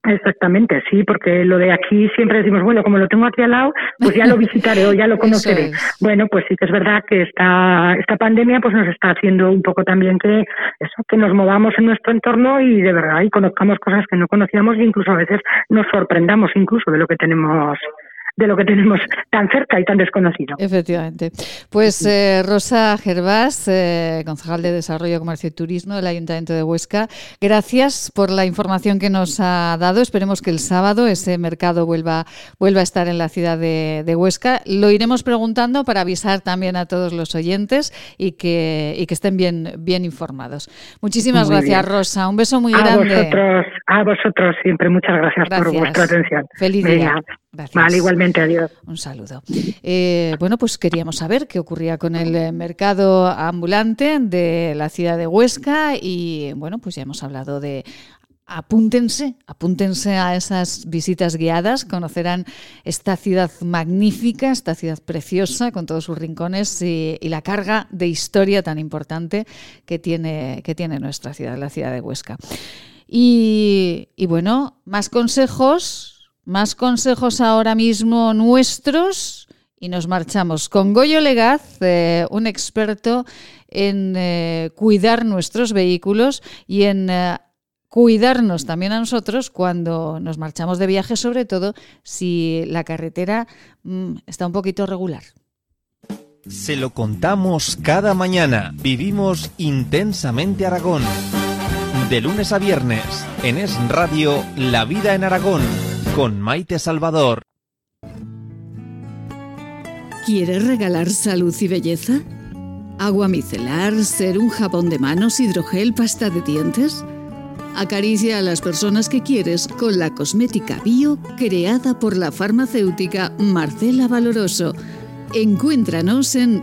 Speaker 10: Exactamente, sí, porque lo de aquí siempre decimos, bueno, como lo tengo aquí al lado, pues ya lo visitaré o ya lo conoceré. Bueno, pues sí que es verdad que esta, esta pandemia pues nos está haciendo un poco también que eso, que nos movamos en nuestro entorno y de verdad y conozcamos cosas que no conocíamos e incluso a veces nos sorprendamos incluso de lo que tenemos de lo que tenemos tan cerca y tan desconocido.
Speaker 1: Efectivamente. Pues eh, Rosa Gervás, eh, concejal de Desarrollo, Comercio y Turismo del Ayuntamiento de Huesca, gracias por la información que nos ha dado. Esperemos que el sábado ese mercado vuelva, vuelva a estar en la ciudad de, de Huesca. Lo iremos preguntando para avisar también a todos los oyentes y que, y que estén bien, bien informados. Muchísimas
Speaker 10: Muy
Speaker 1: gracias,
Speaker 10: bien.
Speaker 1: Rosa. Un beso muy
Speaker 10: a
Speaker 1: grande.
Speaker 10: vosotros, a vosotros siempre. Muchas gracias, por vuestra atención.
Speaker 1: Feliz día. Gracias.
Speaker 10: Vale, igualmente,
Speaker 1: Un saludo. Eh, bueno, pues queríamos saber qué ocurría con el eh, mercado ambulante de la ciudad de Huesca y bueno, pues ya hemos hablado de apúntense, apúntense a esas visitas guiadas, conocerán esta ciudad magnífica, esta ciudad preciosa con todos sus rincones y, la carga de historia tan importante que tiene, que tiene nuestra ciudad, la ciudad de Huesca. Y bueno, más consejos, más consejos ahora mismo nuestros y nos marchamos con Goyo Legaz, eh, un experto en eh, cuidar nuestros vehículos y en eh, cuidarnos también a nosotros cuando nos marchamos de viaje, sobre todo si la carretera mm, está un poquito regular.
Speaker 11: Se lo contamos cada mañana. Vivimos intensamente Aragón. De lunes a viernes, en Es Radio, La Vida en Aragón, con Maite Salvador.
Speaker 12: ¿Quieres regalar salud y belleza? ¿Agua micelar, ser un jabón de manos, hidrogel, pasta de dientes? Acaricia a las personas que quieres con la cosmética bio creada por la farmacéutica Marcela Valoroso. Encuéntranos en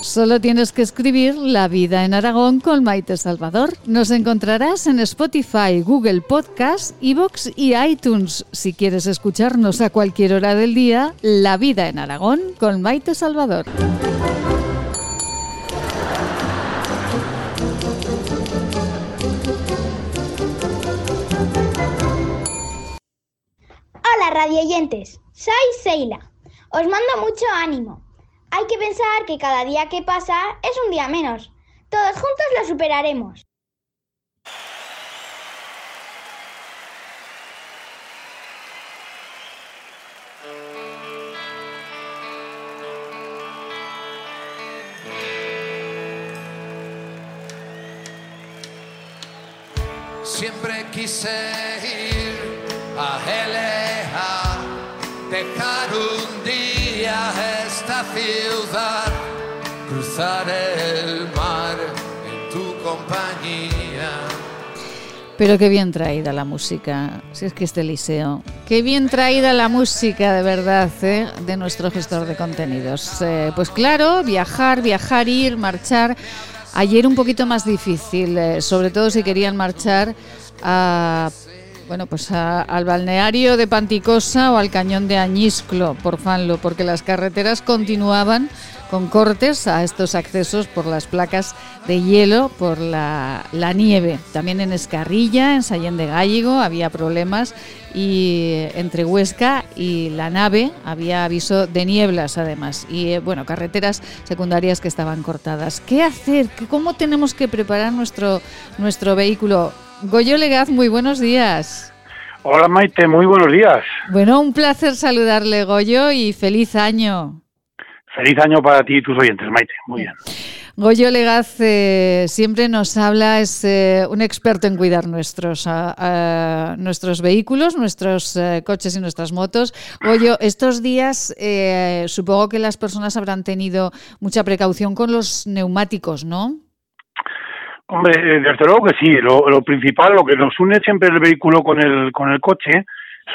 Speaker 1: Solo tienes que escribir La vida en Aragón con Maite Salvador. Nos encontrarás en Spotify, Google Podcast, Evox y iTunes. Si quieres escucharnos a cualquier hora del día, La vida en Aragón con Maite Salvador.
Speaker 4: Hola radioyentes, soy Seila. Os mando mucho ánimo. Hay que pensar que cada día que pasa es un día menos. Todos juntos lo superaremos.
Speaker 8: Siempre quise ir a Gelea, el mar en tu compañía.
Speaker 1: Pero qué bien traída la música, si es que este liceo. Qué bien traída la música, de verdad, ¿eh? de nuestro gestor de contenidos. Eh, pues claro, viajar, viajar, ir, marchar. Ayer un poquito más difícil, eh, sobre todo si querían marchar a, bueno, pues a- al balneario de Panticosa o al cañón de Añisclo, por Fanlo, porque las carreteras continuaban con cortes a estos accesos por las placas de hielo, por la, nieve. También en Escarrilla, en Sallén de Gállego, había problemas y entre Huesca y la nave había aviso de nieblas además y eh, bueno, carreteras secundarias que estaban cortadas. ¿Qué hacer? ¿Qué- ¿Cómo tenemos que preparar nuestro, nuestro vehículo? Goyo Legaz, muy buenos días.
Speaker 13: Hola Maite, muy buenos días.
Speaker 1: Bueno, un placer saludarle, Goyo, y feliz año.
Speaker 13: Feliz año para ti y tus oyentes, Maite. Muy bien.
Speaker 1: Goyo Legaz eh, siempre nos habla, es eh, un experto en cuidar nuestros, ah, ah, nuestros vehículos, nuestros eh, coches y nuestras motos. Goyo, estos días eh, supongo que las personas habrán tenido mucha precaución con los neumáticos, ¿no?
Speaker 13: Hombre, eh, desde luego que sí. Lo, lo principal, lo que nos une siempre el vehículo con el, con el coche,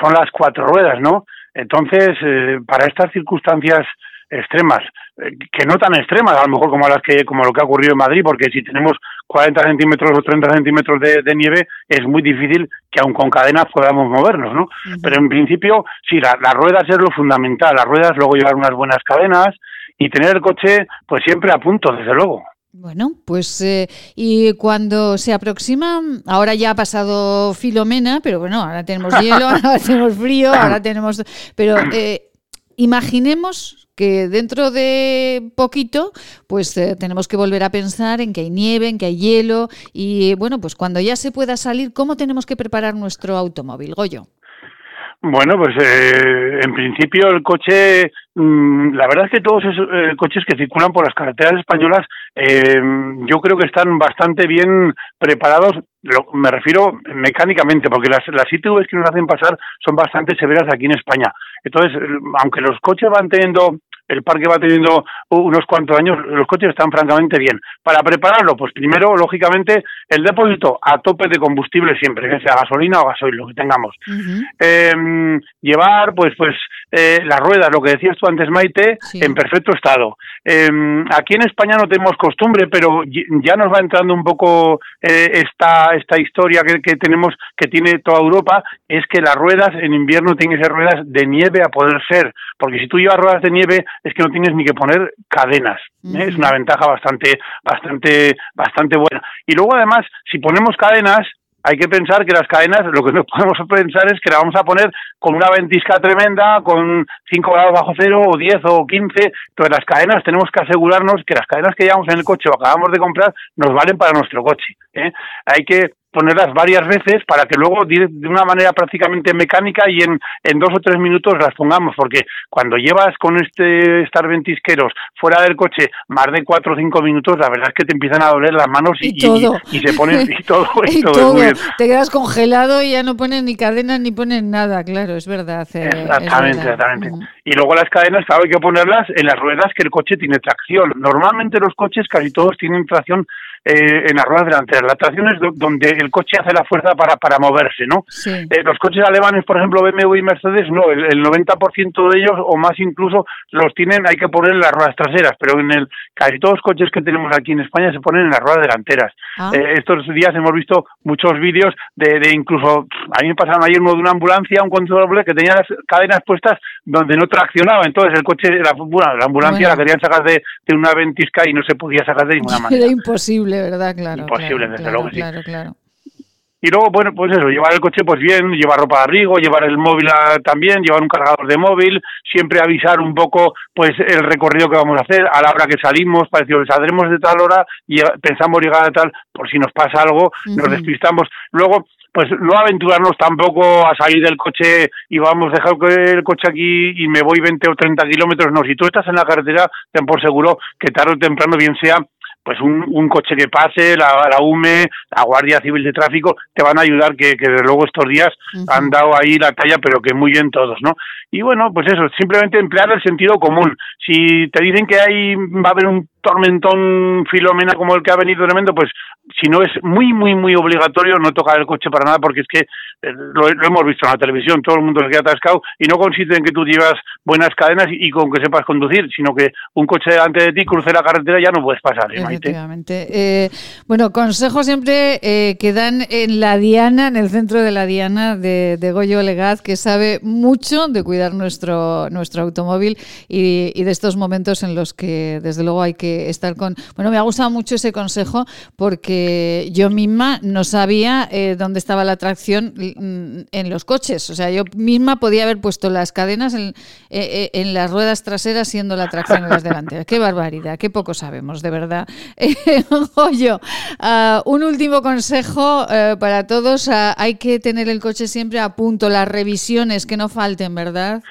Speaker 13: son las cuatro ruedas, ¿no? Entonces, eh, para estas circunstancias extremas, eh, que no tan extremas, a lo mejor como las que como lo que ha ocurrido en Madrid, porque si tenemos 40 centímetros o 30 centímetros de, de nieve, es muy difícil que aun con cadenas podamos movernos, ¿no? Pero en principio, sí, la- las ruedas es lo fundamental. Las ruedas, luego llevar unas buenas cadenas y tener el coche, pues siempre a punto, desde luego.
Speaker 1: Bueno, pues eh, y cuando se aproxima, ahora ya ha pasado Filomena, pero bueno, ahora tenemos hielo, ahora tenemos frío, ahora tenemos, pero eh, imaginemos que dentro de poquito, pues eh, tenemos que volver a pensar en que hay nieve, en que hay hielo y bueno, pues cuando ya se pueda salir, ¿cómo tenemos que preparar nuestro automóvil, Goyo?
Speaker 13: Bueno, pues eh, en principio el coche, mm, la verdad es que todos esos eh, coches que circulan por las carreteras españolas, eh, yo creo que están bastante bien preparados, lo- me refiero mecánicamente, porque las, las ITVs que nos hacen pasar son bastante severas aquí en España. Entonces, eh, aunque los coches van teniendo el parque va teniendo unos cuantos años, los coches están francamente bien. Para prepararlo, pues primero, lógicamente, el depósito a tope de combustible siempre, que sea gasolina o gasoil, lo que tengamos. Eh, llevar, pues, pues, eh, las ruedas, lo que decías tú antes, Maite, en perfecto estado. Eh, aquí en España no tenemos costumbre, pero ya nos va entrando un poco eh, esta, esta historia que, que tenemos, que tiene toda Europa, es que las ruedas en invierno tienen que ser ruedas de nieve a poder ser, porque si tú llevas ruedas de nieve es que no tienes ni que poner cadenas. ¿eh? Es una ventaja bastante, bastante, bastante buena. Y luego además, si ponemos cadenas, hay que pensar que las cadenas, lo que no podemos pensar es que la vamos a poner con una ventisca tremenda, con 5 grados bajo cero, o 10 o 15. Entonces, las cadenas tenemos que asegurarnos que las cadenas que llevamos en el coche o acabamos de comprar nos valen para nuestro coche. ¿eh? Hay que ponerlas varias veces para que luego de una manera prácticamente mecánica y en, en dos o tres minutos las pongamos, porque cuando llevas con este estar ventisqueros fuera del coche más de cuatro o cinco minutos, la verdad es que te empiezan a doler las manos y,
Speaker 1: Y todo.
Speaker 13: y- y se ponen y todo, y todo,
Speaker 1: todo,
Speaker 13: muy bien.
Speaker 1: te quedas congelado y ya no ponen ni cadenas ni ponen nada, claro, es verdad. eh, es
Speaker 13: Exactamente, exactamente. Y luego las cadenas, claro, hay que ponerlas en las ruedas que el coche tiene tracción. Normalmente los coches, casi todos, tienen tracción eh, en las ruedas delanteras. La tracción es do- donde el coche hace la fuerza para, para moverse, ¿no? Eh, los coches alemanes, por ejemplo, BMW y Mercedes, no, el, el 90% de ellos, o más incluso, los tienen, hay que poner en las ruedas traseras, pero en el casi todos los coches que tenemos aquí en España se ponen en las ruedas delanteras.
Speaker 1: Ah.
Speaker 13: Eh, estos días hemos visto muchos vídeos de, de incluso, a mí me pasaron ayer uno de una ambulancia, un control que tenía las cadenas puestas donde no traccionaba, entonces el coche, la, bueno, la ambulancia
Speaker 1: Bueno.
Speaker 13: la querían sacar de, de una ventisca y no se podía sacar de ninguna manera.
Speaker 1: Era imposible, ¿verdad? Claro.
Speaker 13: Imposible,
Speaker 1: claro,
Speaker 13: desde luego sí.
Speaker 1: Claro, claro.
Speaker 13: Y luego, bueno, pues eso, llevar el coche pues bien, llevar ropa de abrigo, llevar el móvil a- también, llevar un cargador de móvil, siempre avisar un poco pues el recorrido que vamos a hacer, a la hora que salimos, para decir, saldremos de tal hora y pensamos llegar a tal, por si nos pasa algo, nos despistamos. Luego, pues no aventurarnos tampoco a salir del coche y vamos, dejar que el coche aquí y me voy 20 o 30 kilómetros. No, si tú estás en la carretera, ten por seguro que tarde o temprano, bien sea pues un, un coche que pase, la, la UME, la Guardia Civil de Tráfico, te van a ayudar, que, que desde luego estos días han dado ahí la talla, pero que muy bien todos, ¿no? Y bueno, pues eso, simplemente emplear el sentido común. Si te dicen que hay, va a haber un tormentón filomena como el que ha venido tremendo, pues si no es muy, muy, muy obligatorio no tocar el coche para nada, porque es que eh, lo, hemos visto en la televisión, todo el mundo se queda atascado y no consiste en que tú llevas buenas cadenas y, con que sepas conducir, sino que un coche delante de ti cruce la carretera y ya no puedes pasar, ¿eh?
Speaker 1: Efectivamente. Eh, bueno, consejos siempre eh, que dan en la Diana, en el centro de la Diana de, de Goyo Legaz, que sabe mucho de cuidar nuestro, nuestro automóvil y de estos momentos en los que desde luego hay que estar con... Bueno, me ha gustado mucho ese consejo porque yo misma no sabía eh, dónde estaba la tracción mm, en los coches. O sea, yo misma podía haber puesto las cadenas en, eh, eh, en las ruedas traseras siendo la tracción en las delanteras. Qué barbaridad, qué poco sabemos, de verdad. Eh, Goyo, ah, un último consejo eh, para todos. ah, hay que tener el coche siempre a punto, las revisiones que no falten, ¿verdad?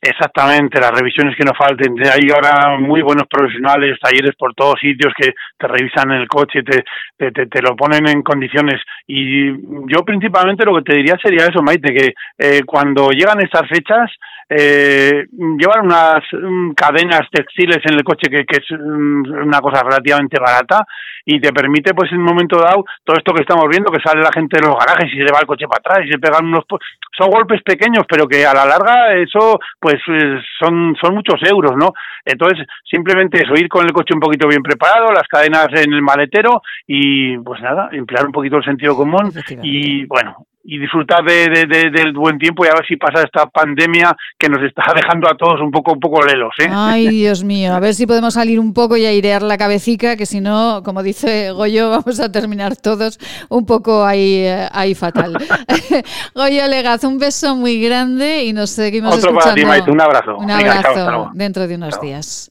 Speaker 13: Exactamente, las revisiones que no falten. Hay ahora muy buenos profesionales, talleres por todos sitios que te revisan el coche, te, te, te, te lo ponen en condiciones. Y yo principalmente lo que te diría sería eso, Maite, que eh, cuando llegan estas fechas, eh, llevar unas mm, cadenas textiles en el coche que, que es mm, una cosa relativamente barata y te permite pues en un momento dado todo esto que estamos viendo que sale la gente de los garajes y se va el coche para atrás y se pegan unos son golpes pequeños pero que a la larga eso pues eh, son son muchos euros no entonces simplemente eso ir con el coche un poquito bien preparado las cadenas en el maletero y pues nada emplear un poquito el sentido común y bueno y disfrutar de, de- de- del buen tiempo y a ver si pasa esta pandemia que nos está dejando a todos un poco un poco lelos, ¿eh?
Speaker 1: Ay, Dios mío, a ver si podemos salir un poco y airear la cabecica, que si no, como dice Goyo, vamos a terminar todos un poco ahí, eh, ahí fatal. Goyo Legaz, un beso muy grande y nos seguimos
Speaker 13: Otro para ti,
Speaker 1: escuchando.
Speaker 13: Maite, un abrazo.
Speaker 1: Un
Speaker 13: Venga, chao,
Speaker 1: abrazo dentro de unos
Speaker 13: Chao.
Speaker 1: días.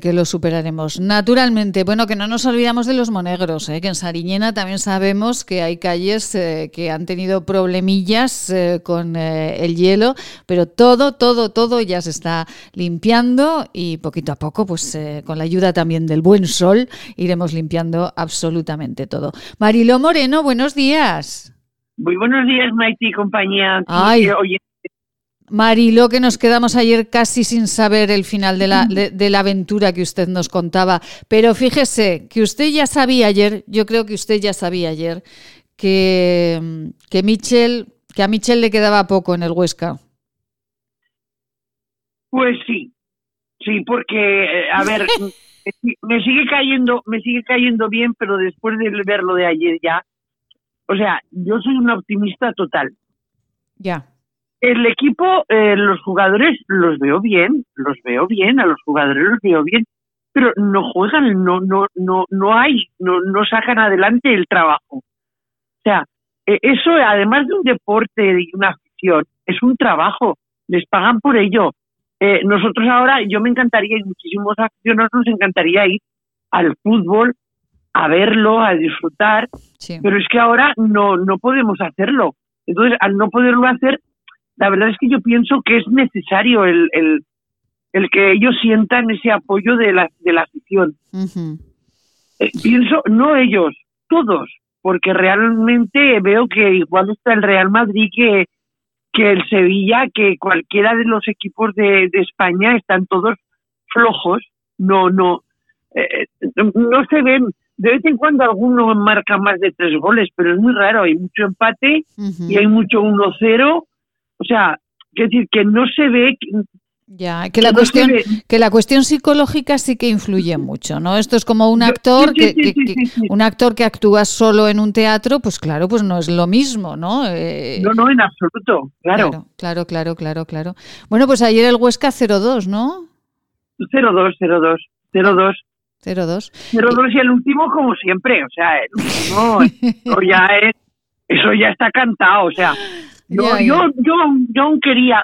Speaker 1: Que lo superaremos. Naturalmente, bueno, que no nos olvidamos de los monegros, ¿eh? que en Sariñena también sabemos que hay calles eh, que han tenido problemillas eh, con eh, el hielo, pero todo, todo, todo ya se está limpiando y poquito a poco, pues eh, con la ayuda también del buen sol, iremos limpiando absolutamente todo. Mariló Moreno, buenos días.
Speaker 14: Muy buenos días, Maite y compañía.
Speaker 1: Ay.
Speaker 14: Oye,
Speaker 1: Mariló, que nos quedamos ayer casi sin saber el final de la, de, de la aventura que usted nos contaba. Pero fíjese que usted ya sabía ayer, yo creo que usted ya sabía ayer, que, que, Michel, que a Michel le quedaba poco en el Huesca.
Speaker 14: pues sí, sí, porque, eh, a ver, me sigue cayendo, me sigue cayendo bien, pero después de verlo de ayer ya, o sea, yo soy una optimista total.
Speaker 1: Ya.
Speaker 14: El equipo, eh, los jugadores los veo bien, los veo bien, a los jugadores los veo bien, pero no juegan, no, no, no, no hay, no, no sacan adelante el trabajo. O sea, eh, eso además de un deporte y una afición, es un trabajo, les pagan por ello. Eh, nosotros ahora, yo me encantaría, y muchísimos aficionados nos encantaría ir al fútbol, a verlo, a disfrutar, pero es que ahora no, no podemos hacerlo. Entonces, al no poderlo hacer, la verdad es que yo pienso que es necesario el, el, el que ellos sientan ese apoyo de la, de la afición. Eh, pienso, no ellos, todos, porque realmente veo que igual está el Real Madrid que, que el Sevilla, que cualquiera de los equipos de, de España están todos flojos, no, no, eh, no se ven. De vez en cuando alguno marca más de tres goles, pero es muy raro. Hay mucho empate y hay mucho 1-0. O sea, es decir, que no se ve.
Speaker 1: Ya, que la cuestión, que la cuestión psicológica sí que influye mucho, ¿no? Esto es como un actor
Speaker 14: sí,
Speaker 1: que,
Speaker 14: sí,
Speaker 1: que-
Speaker 14: sí,
Speaker 1: que-
Speaker 14: sí, sí.
Speaker 1: un actor que actúa solo en un teatro, pues claro, pues no es lo mismo, ¿no? Eh,
Speaker 14: No, no, en absoluto, claro.
Speaker 1: Claro, claro, claro, claro. Bueno, pues ayer el Huesca 0-2, ¿no?
Speaker 14: 0-2, 0-2, 0-2.
Speaker 1: 0-2.
Speaker 14: 0-2 y el último como siempre, o sea, el último ya es, eso ya está cantado, o sea, yo,
Speaker 1: Ya, ya.
Speaker 14: yo, yo, yo aún quería,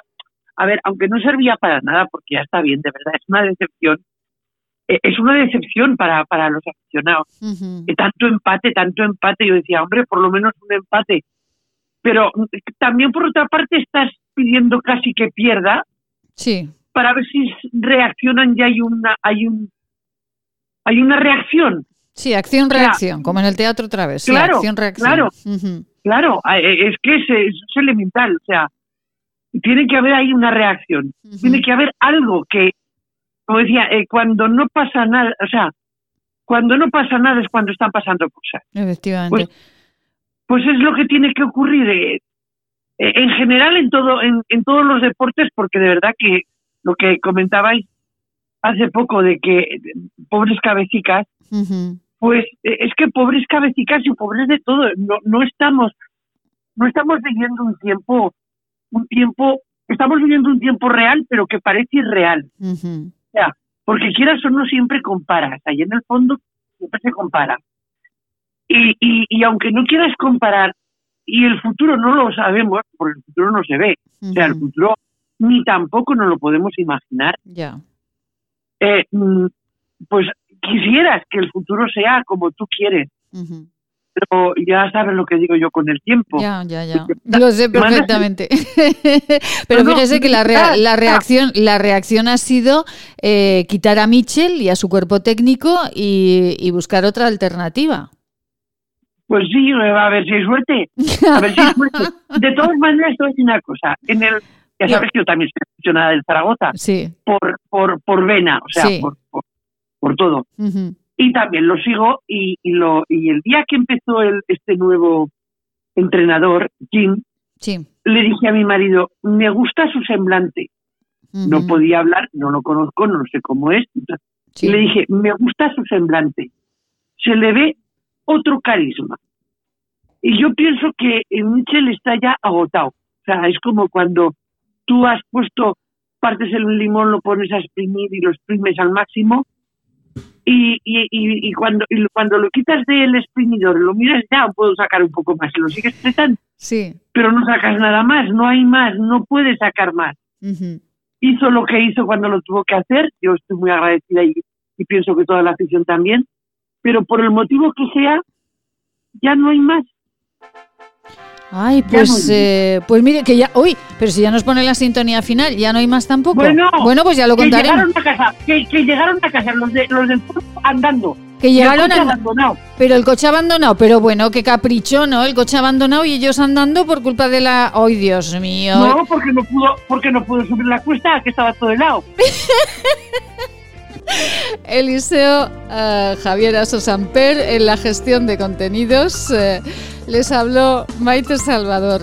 Speaker 14: a ver, aunque no servía para nada, porque ya está bien, de verdad, es una decepción, eh, es una decepción para, para los aficionados. Eh, tanto empate, tanto empate, yo decía, hombre, por lo menos un empate. Pero mm, también por otra parte estás pidiendo casi que pierda
Speaker 1: Sí.
Speaker 14: para ver si reaccionan y hay una, hay un, hay una reacción.
Speaker 1: Sí, acción-reacción, como en el teatro otra vez. Sí,
Speaker 14: Claro,
Speaker 1: acción-reacción.
Speaker 14: claro.
Speaker 1: Ujú.
Speaker 14: Claro, eh, es que es, es elemental, o sea, tiene que haber ahí una reacción, tiene que haber algo que, como decía, eh, cuando no pasa nada, o sea, cuando no pasa nada es cuando están pasando cosas.
Speaker 1: Efectivamente.
Speaker 14: Pues es lo que tiene que ocurrir eh, eh, en general en todo, en, en todos los deportes, porque de verdad que lo que comentabais hace poco de que pobres cabecicas, pues eh, es que pobres cabecicas y pobres de todo, no, no estamos, no estamos viviendo un tiempo un tiempo, estamos viviendo un tiempo real, pero que parece irreal.
Speaker 1: Ujú.
Speaker 14: O sea, porque quieras o no siempre comparas, ahí en el fondo siempre se compara. Y, y, y aunque no quieras comparar, y el futuro no lo sabemos, porque el futuro no se ve, o sea, el futuro ni tampoco nos lo podemos imaginar,
Speaker 1: Ya.
Speaker 14: Eh, mm, pues quisieras que el futuro sea como tú quieres, pero ya sabes lo que digo yo con el tiempo.
Speaker 1: Ya, ya, ya. Lo sé perfectamente. Pero
Speaker 14: No,
Speaker 1: fíjese que la, rea- la reacción, la reacción ha sido eh, quitar a Mitchell y a su cuerpo técnico y, y buscar otra alternativa.
Speaker 14: Pues sí, a ver si hay suerte. A ver si hay suerte. De todas maneras, te voy a decir una cosa. En el, ya sabes que yo también soy aficionada del Zaragoza.
Speaker 1: Sí.
Speaker 14: Por, por, por vena, o sea,
Speaker 1: Sí.
Speaker 14: por, por, por todo. Y también lo sigo y, y, lo, y el día que empezó el, este nuevo entrenador, Jim,
Speaker 1: Sí.
Speaker 14: le dije a mi marido, me gusta su semblante. No podía hablar, no lo conozco, no sé cómo es. Y le dije, me gusta su semblante. Se le ve otro carisma. Y yo pienso que en Mitchell está ya agotado. O sea, es como cuando tú has puesto, partes el limón, lo pones a exprimir y lo exprimes al máximo. Y, y, y, y cuando, y cuando lo quitas del exprimidor, lo miras, ya puedo sacar un poco más. Y lo sigues tratando,
Speaker 1: Sí.
Speaker 14: pero no sacas nada más, no hay más, no puedes sacar más hizo lo que hizo cuando lo tuvo que hacer. Yo estoy muy agradecida y, y pienso que toda la afición también. Pero por el motivo que sea, ya no hay más.
Speaker 1: Ay, pues, eh, pues mire que ya, uy, pero si ya nos pone la sintonía final, ya no hay más tampoco.
Speaker 14: Bueno,
Speaker 1: pues ya lo
Speaker 14: que
Speaker 1: contaremos.
Speaker 14: llegaron a casa, que, que llegaron a casa los, de, los del pueblo andando.
Speaker 1: Que
Speaker 14: Y el
Speaker 1: llegaron
Speaker 14: coche
Speaker 1: a-
Speaker 14: abandonado.
Speaker 1: Pero el coche abandonado, pero bueno, qué capricho, ¿no? El coche abandonado y ellos andando por culpa de la. ¡Ay, Dios mío!
Speaker 14: No, porque no pudo, porque no pudo subir la cuesta, que estaba todo helado.
Speaker 1: Eliseo eh, Javier Aso Samper en la gestión de contenidos. eh, les habló Maite Salvador.